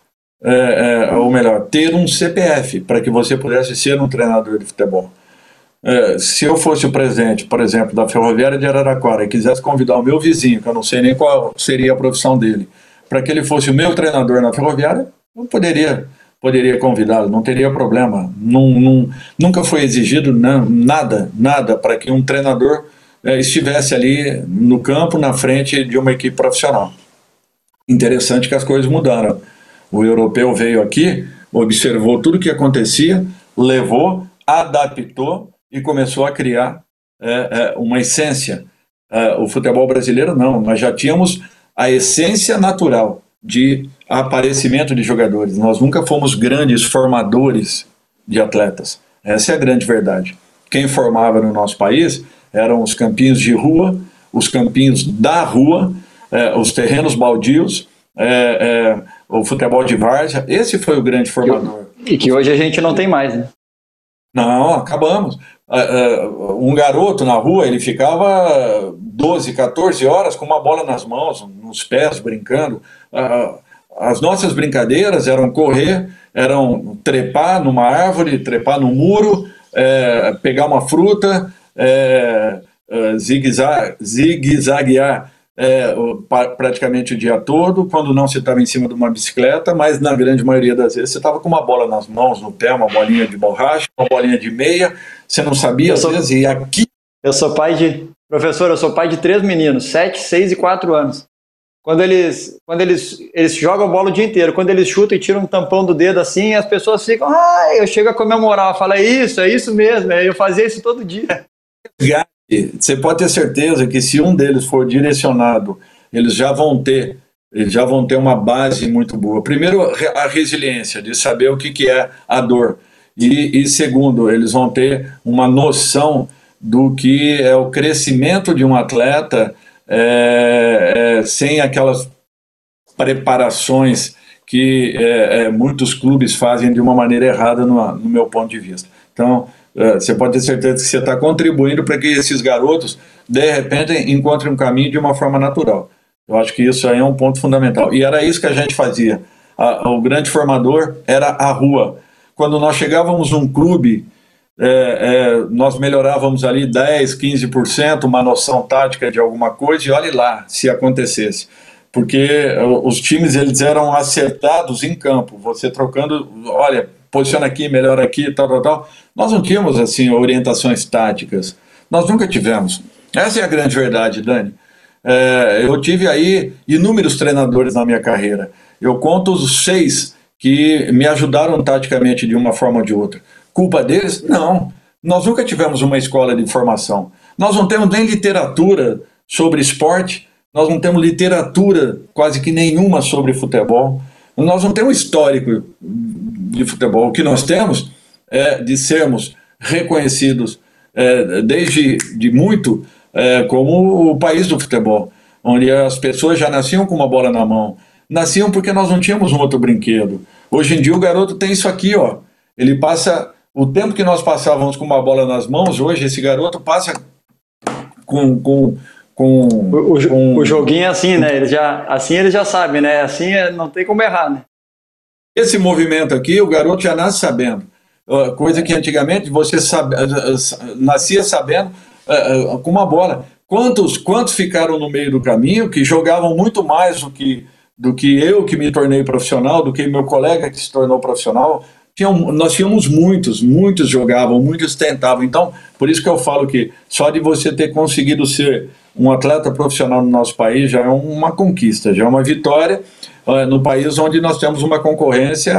é, é, ou melhor, ter um CPF para que você pudesse ser um treinador de futebol. É, se eu fosse o presidente, por exemplo, da Ferroviária de Araraquara e quisesse convidar o meu vizinho, que eu não sei nem qual seria a profissão dele, para que ele fosse o meu treinador na Ferroviária, eu poderia poderia convidá-lo, não teria problema. nunca foi exigido nada, nada para que um treinador é, estivesse ali no campo, na frente de uma equipe profissional. Interessante que as coisas mudaram. O europeu veio aqui, observou tudo o que acontecia, levou, adaptou e começou a criar é, é, uma essência. É, o futebol brasileiro não, nós já tínhamos a essência natural de aparecimento de jogadores. Nós nunca fomos grandes formadores de atletas. Essa é a grande verdade. Quem formava no nosso país eram os campinhos de rua, os campinhos da rua, é, os terrenos baldios, é, é, o futebol de várzea, esse foi o grande formador. E que hoje a gente não tem mais, né? Não, acabamos. Uh, uh, um garoto na rua, ele ficava 12, 14 horas com uma bola nas mãos, nos pés, brincando. Uh, as nossas brincadeiras eram correr, eram trepar numa árvore, trepar no muro, é, pegar uma fruta, é, zigue-zaguear é, praticamente o dia todo, quando não você estava em cima de uma bicicleta, mas na grande maioria das vezes você estava com uma bola nas mãos, no pé, uma bolinha de borracha, uma bolinha de meia, você não sabia, eu às sou, vezes, e aqui... Eu sou pai de... Professor, eu sou pai de três meninos, sete, seis e quatro anos. Quando eles, quando eles, eles jogam bola o dia inteiro, quando eles chutam e tiram um tampão do dedo assim, as pessoas ficam, ah, eu chego a comemorar, falo, é isso, é isso mesmo, eu fazia isso todo dia. Você pode ter certeza que se um deles for direcionado, eles já vão ter, eles já vão ter uma base muito boa. Primeiro, a resiliência de saber o que, que é a dor. E, e segundo, eles vão ter uma noção do que é o crescimento de um atleta é, é, sem aquelas preparações que é, é muitos clubes fazem de uma maneira errada no, no meu ponto de vista. Então, você pode ter certeza que você está contribuindo para que esses garotos, de repente, encontrem um caminho de uma forma natural. Eu acho que isso aí é um ponto fundamental. E era isso que a gente fazia. A, o grande formador era a rua. Quando nós chegávamos num clube, é, é, nós melhorávamos ali 10, 15%, uma noção tática de alguma coisa, e olhe lá se acontecesse. Porque os times eles eram acertados em campo, você trocando, olha, posiciona aqui, melhor aqui, tal, tal, tal. Nós não tínhamos, assim, orientações táticas. Nós nunca tivemos. Essa é a grande verdade, Dani. É, eu tive aí inúmeros treinadores na minha carreira. Eu conto os seis que me ajudaram taticamente de uma forma ou de outra. Culpa deles? Não. Nós nunca tivemos uma escola de formação. Nós não temos nem literatura sobre esporte, nós não temos literatura quase que nenhuma sobre futebol, nós não temos histórico de futebol. O que nós temos é de sermos reconhecidos é, desde de muito é, como o país do futebol, onde as pessoas já nasciam com uma bola na mão. Nasciam porque nós não tínhamos um outro brinquedo. Hoje em dia o garoto tem isso aqui, ó. Ele passa o tempo que nós passávamos com uma bola nas mãos, hoje esse garoto passa com, com com o, com o, joguinho é assim, né? Ele já, assim ele já sabe, né? Assim é, não tem como errar, né? Esse movimento aqui, o garoto já nasce sabendo. Coisa que antigamente você sabe, nascia sabendo uh, com uma bola. Quantos, quantos ficaram no meio do caminho que jogavam muito mais do que, do que eu que me tornei profissional, do que meu colega que se tornou profissional? Tinham, nós tínhamos muitos, muitos jogavam, muitos tentavam. Então, por isso que eu falo que só de você ter conseguido ser um atleta profissional no nosso país já é uma conquista, já é uma vitória uh, no país onde nós temos uma concorrência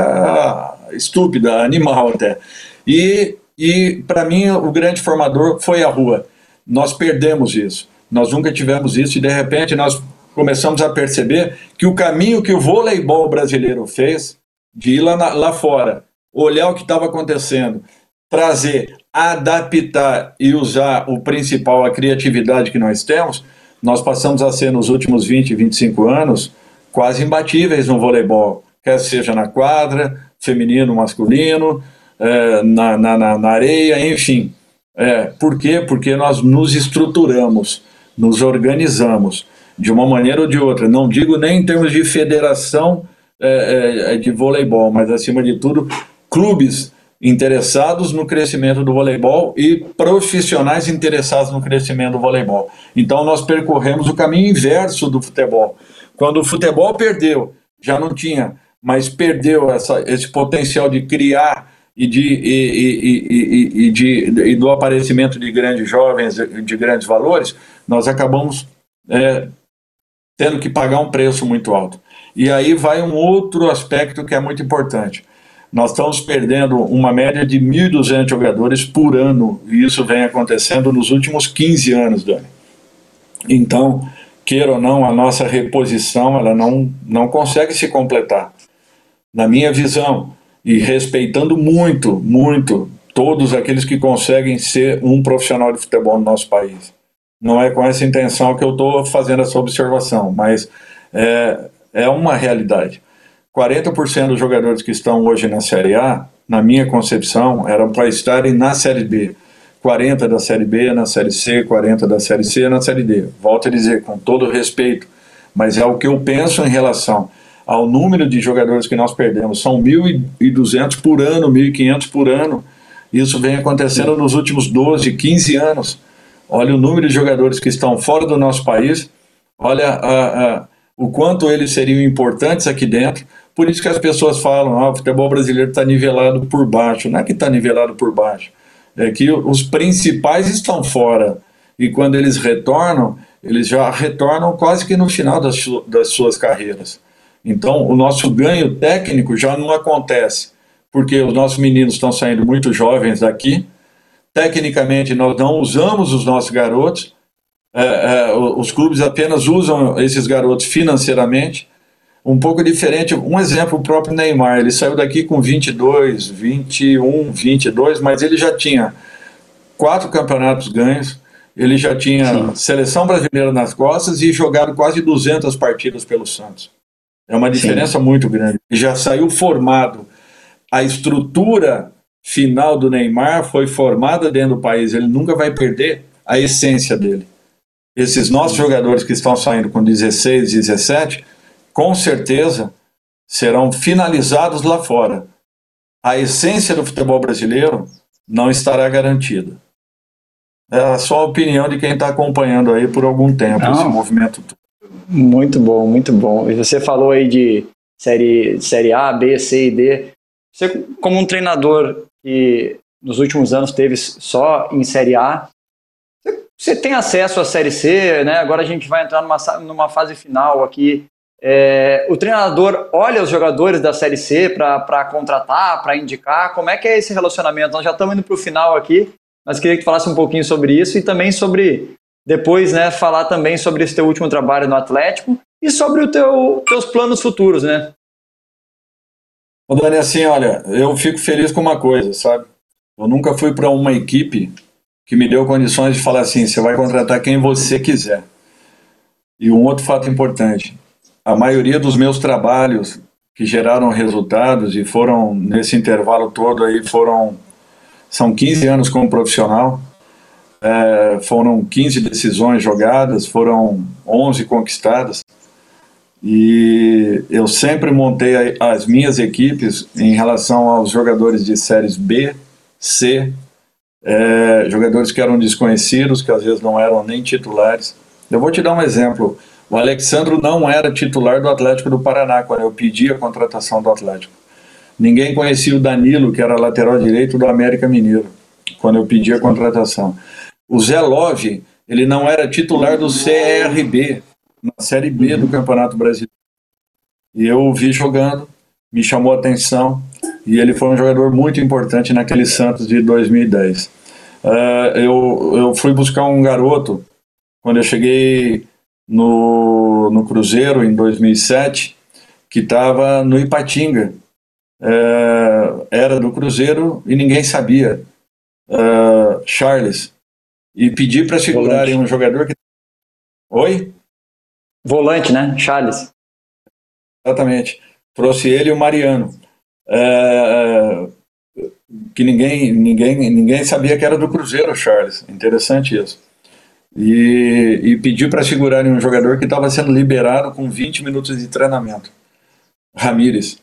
estúpida, animal até. E, e para mim, o grande formador foi a rua. Nós perdemos isso. Nós nunca tivemos isso e, de repente, nós começamos a perceber que o caminho que o voleibol brasileiro fez de ir lá, na, lá fora olhar o que estava acontecendo, trazer, adaptar e usar o principal, a criatividade que nós temos, nós passamos a ser nos últimos 20, 25 anos quase imbatíveis no voleibol, quer seja na quadra, feminino, masculino, é, na, na, na, areia, enfim. É, por quê? Porque nós nos estruturamos, nos organizamos de uma maneira ou de outra. Não digo nem em termos de federação é, é de voleibol, mas acima de tudo clubes interessados no crescimento do voleibol e profissionais interessados no crescimento do voleibol. Então nós percorremos o caminho inverso do futebol. Quando o futebol perdeu, já não tinha, mas perdeu essa, esse potencial de criar e, de, e, e, e, de, e do aparecimento de grandes jovens, de grandes valores, nós acabamos é, tendo que pagar um preço muito alto. E aí vai um outro aspecto que é muito importante nós estamos perdendo uma média de 1.200 jogadores por ano, e isso vem acontecendo nos últimos 15 anos, Dani. Então, queira ou não, a nossa reposição ela não, não consegue se completar. Na minha visão, e respeitando muito, muito todos aqueles que conseguem ser um profissional de futebol no nosso país. Não é com essa intenção que eu estou fazendo essa observação, mas é, é uma realidade. 40% dos jogadores que estão hoje na Série A, na minha concepção, eram para estarem na Série B. 40 da Série B, na Série C, 40 da Série C, na Série D. Volto a dizer, com todo respeito, mas é o que eu penso em relação ao número de jogadores que nós perdemos. São 1.200 por ano, 1.500 por ano. Isso vem acontecendo nos últimos 12, 15 anos. Olha o número de jogadores que estão fora do nosso país, olha a, a, o quanto eles seriam importantes aqui dentro, por isso que as pessoas falam, ah, o futebol brasileiro está nivelado por baixo. Não é que está nivelado por baixo, é que os principais estão fora. E quando eles retornam, eles já retornam quase que no final das, das suas carreiras. Então, o nosso ganho técnico já não acontece, porque os nossos meninos estão saindo muito jovens daqui. Tecnicamente, nós não usamos os nossos garotos, é, é, os clubes apenas usam esses garotos financeiramente um pouco diferente. Um exemplo, o próprio Neymar, ele saiu daqui com 22, 21, 22, mas ele já tinha quatro campeonatos ganhos, ele já tinha Sim. seleção brasileira nas costas e jogado quase 200 partidas pelo Santos. É uma diferença Sim. muito grande. Já saiu formado. A estrutura final do Neymar foi formada dentro do país. Ele nunca vai perder a essência dele. Esses nossos jogadores que estão saindo com 16, 17, com certeza serão finalizados lá fora. A essência do futebol brasileiro não estará garantida. É a opinião de quem está acompanhando aí por algum tempo não. esse movimento. Muito bom, muito bom. E você falou aí de série, série A, B, C e D. Você, como um treinador que nos últimos anos teve só em série A, você tem acesso à série C, né? Agora a gente vai entrar numa, numa fase final aqui É, o treinador olha os jogadores da Série C para contratar, para indicar. Como é que é esse relacionamento? Nós já estamos indo para o final aqui, mas queria que tu falasse um pouquinho sobre isso e também sobre, depois, né, falar também sobre esse teu último trabalho no Atlético e sobre os teu, teus planos futuros, né? Ô Dani, assim, olha, eu fico feliz com uma coisa, sabe? Eu nunca fui para uma equipe que me deu condições de falar assim, você vai contratar quem você quiser. E um outro fato importante, a maioria dos meus trabalhos que geraram resultados e foram nesse intervalo todo aí foram são 15 anos como profissional é, foram 15 decisões jogadas foram 11 conquistadas e eu sempre montei as minhas equipes em relação aos jogadores de séries B, C, é, jogadores que eram desconhecidos, que às vezes não eram nem titulares. Eu vou te dar um exemplo. O Alexandro não era titular do Atlético do Paraná quando eu pedi a contratação do Atlético. Ninguém conhecia o Danilo, que era lateral direito do América Mineiro, quando eu pedi a contratação. O Zé Love, ele não era titular do CRB, na Série B do Campeonato Brasileiro. E eu o vi jogando, me chamou a atenção, e ele foi um jogador muito importante naquele Santos de 2010. Uh, eh, eu, eu fui buscar um garoto, quando eu cheguei no, no Cruzeiro em 2007, que estava no Ipatinga. É, era do Cruzeiro e ninguém sabia. É, Charles. E pedi para segurarem um jogador que. Oi? Volante, né? Charles. Exatamente. Trouxe ele e o Mariano. É, que ninguém, ninguém, ninguém sabia que era do Cruzeiro, Charles. Interessante isso e, e pediu para segurarem um jogador que estava sendo liberado com 20 minutos de treinamento. Ramires.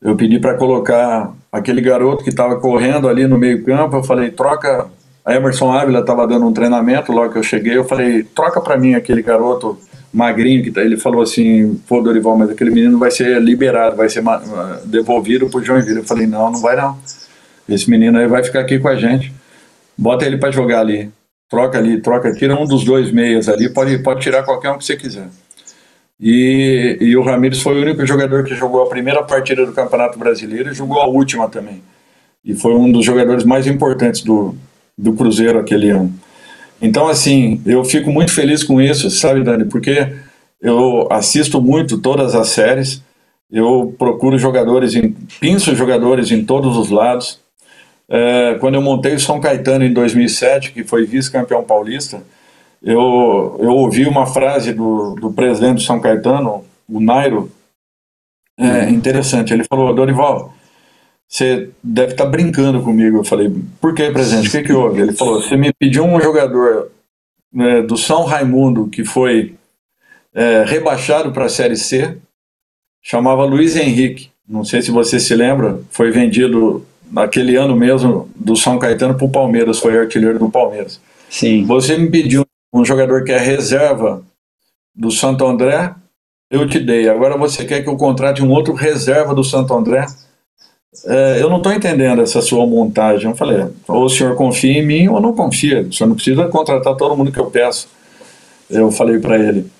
Eu pedi para colocar aquele garoto que estava correndo ali no meio-campo. Eu falei, troca. A Emerson Ávila estava dando um treinamento logo que eu cheguei. Eu falei, troca para mim aquele garoto magrinho que tá, ele falou assim, pô Dorival, mas aquele menino vai ser liberado, vai ser devolvido pro Joinville. Eu falei, não, não vai não. Esse menino aí vai ficar aqui com a gente. Bota ele para jogar ali troca ali, troca, tira um dos dois meias ali, pode, pode tirar qualquer um que você quiser. E, e o Ramires foi o único jogador que jogou a primeira partida do Campeonato Brasileiro e jogou a última também. E foi um dos jogadores mais importantes do, do Cruzeiro aquele ano. Então, assim, eu fico muito feliz com isso, sabe, Dani? Porque eu assisto muito todas as séries, eu procuro jogadores, em, pinço jogadores em todos os lados, é, quando eu montei o São Caetano em 2007, que foi vice-campeão paulista, eu, eu ouvi uma frase do, do presidente do São Caetano, o Nairo, é, interessante. Ele falou: Dorival, você deve estar tá brincando comigo. Eu falei: Por que, presidente? O que, que houve? Ele falou: Você me pediu um jogador né, do São Raimundo que foi é, rebaixado para a Série C, chamava Luiz Henrique. Não sei se você se lembra, foi vendido naquele ano mesmo, do São Caetano para o Palmeiras, foi artilheiro do Palmeiras. Sim. Você me pediu um jogador que é reserva do Santo André, eu te dei. Agora você quer que eu contrate um outro reserva do Santo André? É, eu não estou entendendo essa sua montagem. Eu falei, ou o senhor confia em mim ou não confia. O senhor não precisa contratar todo mundo que eu peço. Eu falei para ele.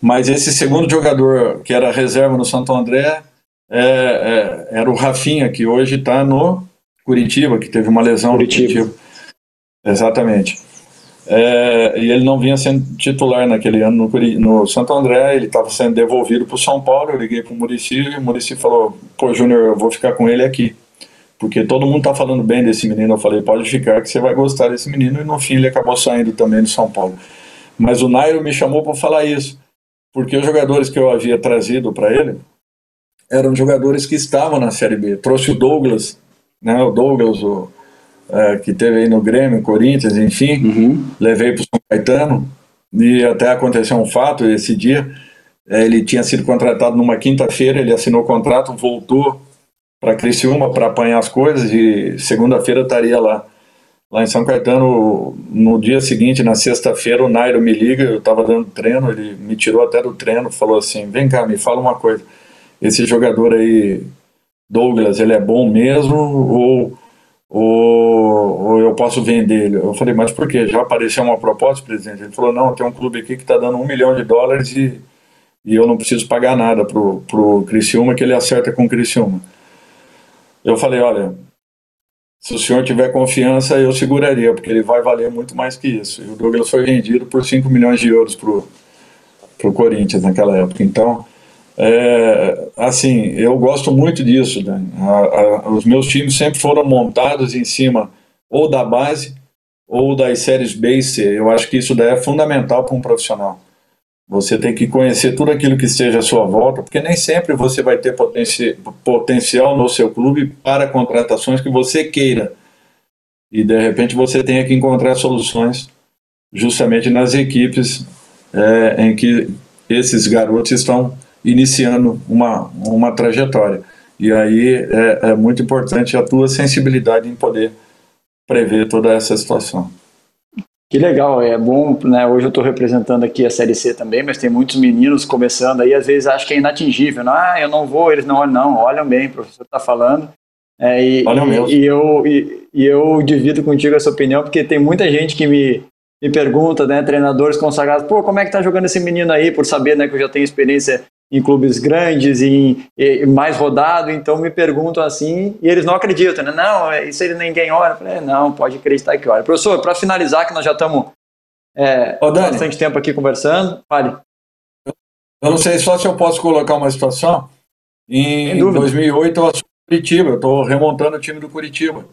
Mas esse segundo jogador, que era reserva no Santo André, é, é, era o Rafinha, que hoje está no Curitiba, que teve uma lesão Curitiba. Curitiba. Exatamente. É, e ele não vinha sendo titular naquele ano no, no Santo André, ele estava sendo devolvido para o São Paulo. Eu liguei para o Murici e o Murici falou: Pô, Júnior, eu vou ficar com ele aqui, porque todo mundo está falando bem desse menino. Eu falei: Pode ficar, que você vai gostar desse menino. E no fim ele acabou saindo também do São Paulo. Mas o Nairo me chamou para falar isso, porque os jogadores que eu havia trazido para ele eram jogadores que estavam na Série B. Trouxe o Douglas né, o Douglas, o, é, que teve aí no Grêmio, Corinthians, enfim, uhum. levei para o São Caetano, e até aconteceu um fato esse dia, é, ele tinha sido contratado numa quinta-feira, ele assinou o contrato, voltou para Criciúma para apanhar as coisas, e segunda-feira estaria lá. Lá em São Caetano, no dia seguinte, na sexta-feira, o Nairo me liga, eu estava dando treino, ele me tirou até do treino, falou assim, vem cá, me fala uma coisa, esse jogador aí Douglas, ele é bom mesmo ou, ou, ou eu posso vender ele? Eu falei, mas por quê? Já apareceu uma proposta, presidente? Ele falou, não, tem um clube aqui que está dando um milhão de dólares e, e eu não preciso pagar nada pro, pro Criciúma, que ele acerta com o Criciúma. Eu falei, olha, se o senhor tiver confiança, eu seguraria, porque ele vai valer muito mais que isso. E o Douglas foi vendido por 5 milhões de euros pro, pro Corinthians naquela época. Então, é, assim, eu gosto muito disso, Dani. A, a, os meus times sempre foram montados em cima ou da base ou das séries B e C. Eu acho que isso daí é fundamental para um profissional. Você tem que conhecer tudo aquilo que esteja à sua volta, porque nem sempre você vai ter potenci potencial no seu clube para contratações que você queira. E de repente você tenha que encontrar soluções justamente nas equipes é, em que esses garotos estão iniciando uma, uma trajetória. E aí é, é muito importante a tua sensibilidade em poder prever toda essa situação. Que legal, é bom, né? Hoje eu estou representando aqui a Série C também, mas tem muitos meninos começando aí, às vezes acho que é inatingível. Não, ah, eu não vou, eles não olham, não, olham bem, o professor está falando. É, e, e, e, eu, e, e, eu divido contigo essa opinião, porque tem muita gente que me, me pergunta, né, treinadores consagrados, pô, como é que tá jogando esse menino aí, por saber, né, que eu já tenho experiência em clubes grandes e, e, mais rodado, então me perguntam assim e eles não acreditam, né? Não, é, isso aí ninguém olha. Eu falei, é, não, pode acreditar que olha. Professor, para finalizar, que nós já estamos é, Ô, Dani, bastante tempo aqui conversando, fale. Eu não sei só se eu posso colocar uma situação. Em 2008 eu assumi Curitiba, eu estou remontando o time do Curitiba.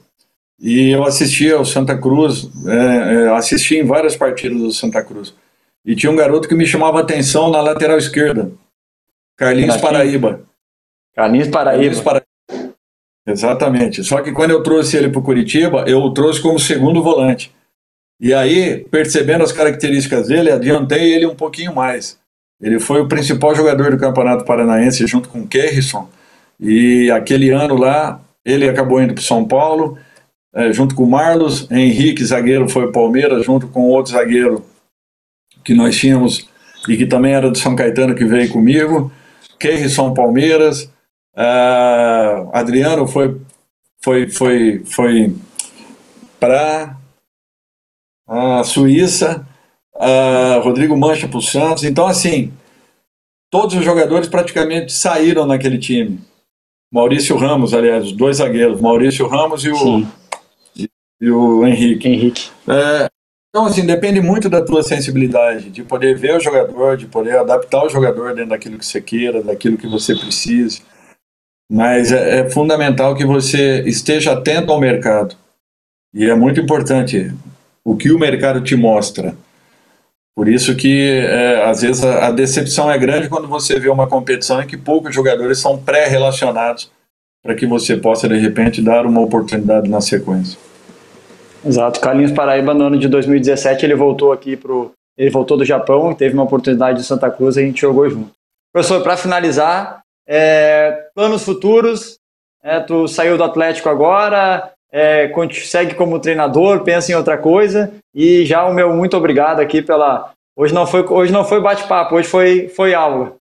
E eu assisti ao Santa Cruz, é, é, assisti em várias partidas do Santa Cruz. E tinha um garoto que me chamava atenção na lateral esquerda. Carlinhos Paraíba. Carlinhos Paraíba. Carlinhos Paraíba. Exatamente. Só que quando eu trouxe ele para o Curitiba, eu o trouxe como segundo volante. E aí, percebendo as características dele, adiantei ele um pouquinho mais. Ele foi o principal jogador do Campeonato Paranaense junto com o Kerrison. E aquele ano lá, ele acabou indo para São Paulo, é, junto com o Marlos. Henrique, zagueiro, foi o Palmeiras, junto com outro zagueiro que nós tínhamos e que também era do São Caetano, que veio comigo. Keirson Palmeiras, uh, Adriano foi, foi, foi, foi para a Suíça, uh, Rodrigo Mancha para o Santos. Então, assim, todos os jogadores praticamente saíram naquele time. Maurício Ramos, aliás, os dois zagueiros, Maurício Ramos e o, e, e, o Henrique. Henrique. É, então, assim, depende muito da tua sensibilidade, de poder ver o jogador, de poder adaptar o jogador dentro daquilo que você queira, daquilo que você precise. Mas é, é fundamental que você esteja atento ao mercado. E é muito importante o que o mercado te mostra. Por isso que, é, às vezes, a, a decepção é grande quando você vê uma competição em que poucos jogadores são pré-relacionados para que você possa, de repente, dar uma oportunidade na sequência. Exato. Carlinhos Paraíba, no ano de 2017, ele voltou aqui pro. Ele voltou do Japão, teve uma oportunidade de Santa Cruz e a gente jogou junto. Professor, para finalizar, é, planos futuros. É, tu saiu do Atlético agora, é, segue como treinador, pensa em outra coisa. E já o meu muito obrigado aqui pela. Hoje não foi, hoje não foi bate-papo, hoje foi, foi aula.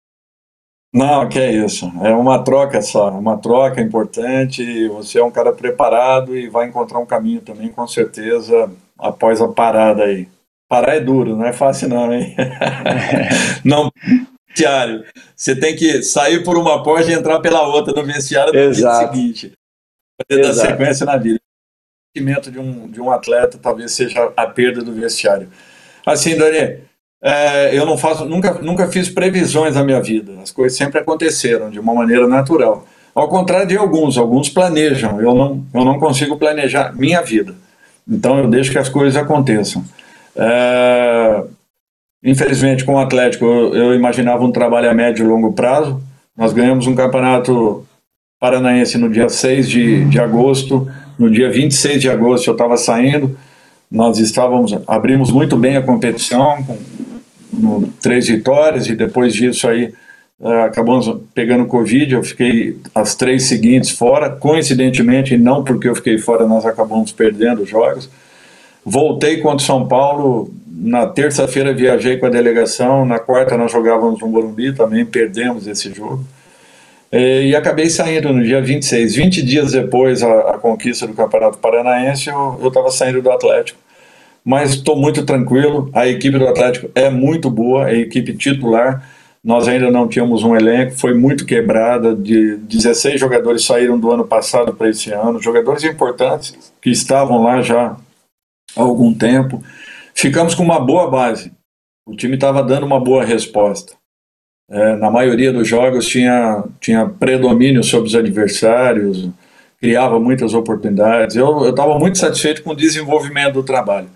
Não, que é isso. É uma troca só, uma troca importante. Você é um cara preparado e vai encontrar um caminho também, com certeza, após a parada aí. Parar é duro, não é fácil não, hein? não, vestiário. Você tem que sair por uma porta e entrar pela outra no vestiário no Exato. dia seguinte. Poder dar sequência na vida. O sentimento de um, de um atleta talvez seja a perda do vestiário. Assim, Dani, é, eu não faço, nunca, nunca fiz previsões na minha vida. As coisas sempre aconteceram de uma maneira natural. Ao contrário de alguns, alguns planejam. Eu não, eu não consigo planejar minha vida. Então eu deixo que as coisas aconteçam. É, infelizmente, com o Atlético, eu, eu imaginava um trabalho a médio e longo prazo. Nós ganhamos um campeonato paranaense no dia 6 de, de agosto. No dia 26 de agosto eu estava saindo. Nós estávamos, abrimos muito bem a competição, com no, três vitórias e depois disso aí uh, acabamos pegando Covid, eu fiquei as três seguintes fora, coincidentemente, não porque eu fiquei fora, nós acabamos perdendo os jogos. Voltei contra São Paulo, na terça-feira viajei com a delegação, na quarta nós jogávamos no Morumbi, também perdemos esse jogo. E acabei saindo no dia 26. 20 dias depois a, a conquista do Campeonato Paranaense, eu estava saindo do Atlético mas estou muito tranquilo. A equipe do Atlético é muito boa, é a equipe titular. nós ainda não tínhamos um elenco, foi muito quebrada, de 16 jogadores saíram do ano passado para esse ano, jogadores importantes que estavam lá já há algum tempo. Ficamos com uma boa base, o time estava dando uma boa resposta. É, na maioria dos jogos tinha, tinha predomínio sobre os adversários, criava muitas oportunidades. Eu estava muito satisfeito com o desenvolvimento do trabalho.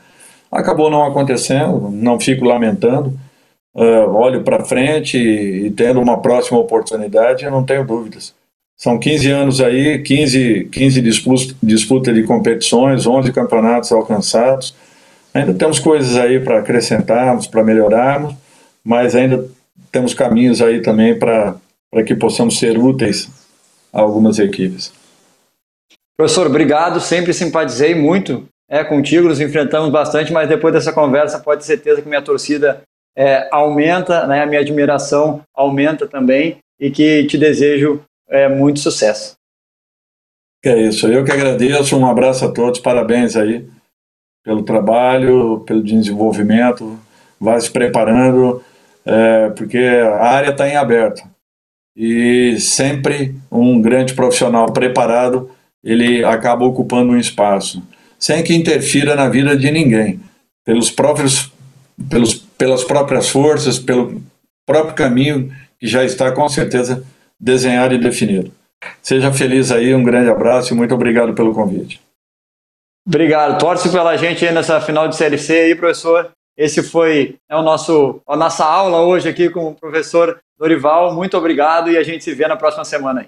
Acabou não acontecendo, não fico lamentando uh, olho para frente e, e, tendo uma próxima oportunidade, eu não tenho dúvidas. São 15 anos aí, 15, 15 disputas disputa de competições, 11 campeonatos alcançados. Ainda temos coisas aí para acrescentarmos, para melhorarmos, mas ainda temos caminhos aí também para que possamos ser úteis a algumas equipes. Professor, obrigado, sempre simpatizei muito é, contigo, nos enfrentamos bastante, mas depois dessa conversa pode ter certeza que minha torcida é, aumenta, né, a minha admiração aumenta também e que te desejo é, muito sucesso. É isso, eu que agradeço, um abraço a todos, parabéns aí pelo trabalho, pelo desenvolvimento, vai se preparando, é, porque a área está em aberto. E sempre um grande profissional preparado, ele acaba ocupando um espaço, sem que interfira na vida de ninguém, pelos próprios, pelos pelas próprias forças, pelo próprio caminho que já está com certeza desenhado e definido. Seja feliz aí, um grande abraço e muito obrigado pelo convite. Obrigado. Torce pela gente aí nessa final de Série C aí, professor. Esse foi é o nosso, a nossa aula hoje aqui com o professor Dorival. Muito obrigado e a gente se vê na próxima semana aí.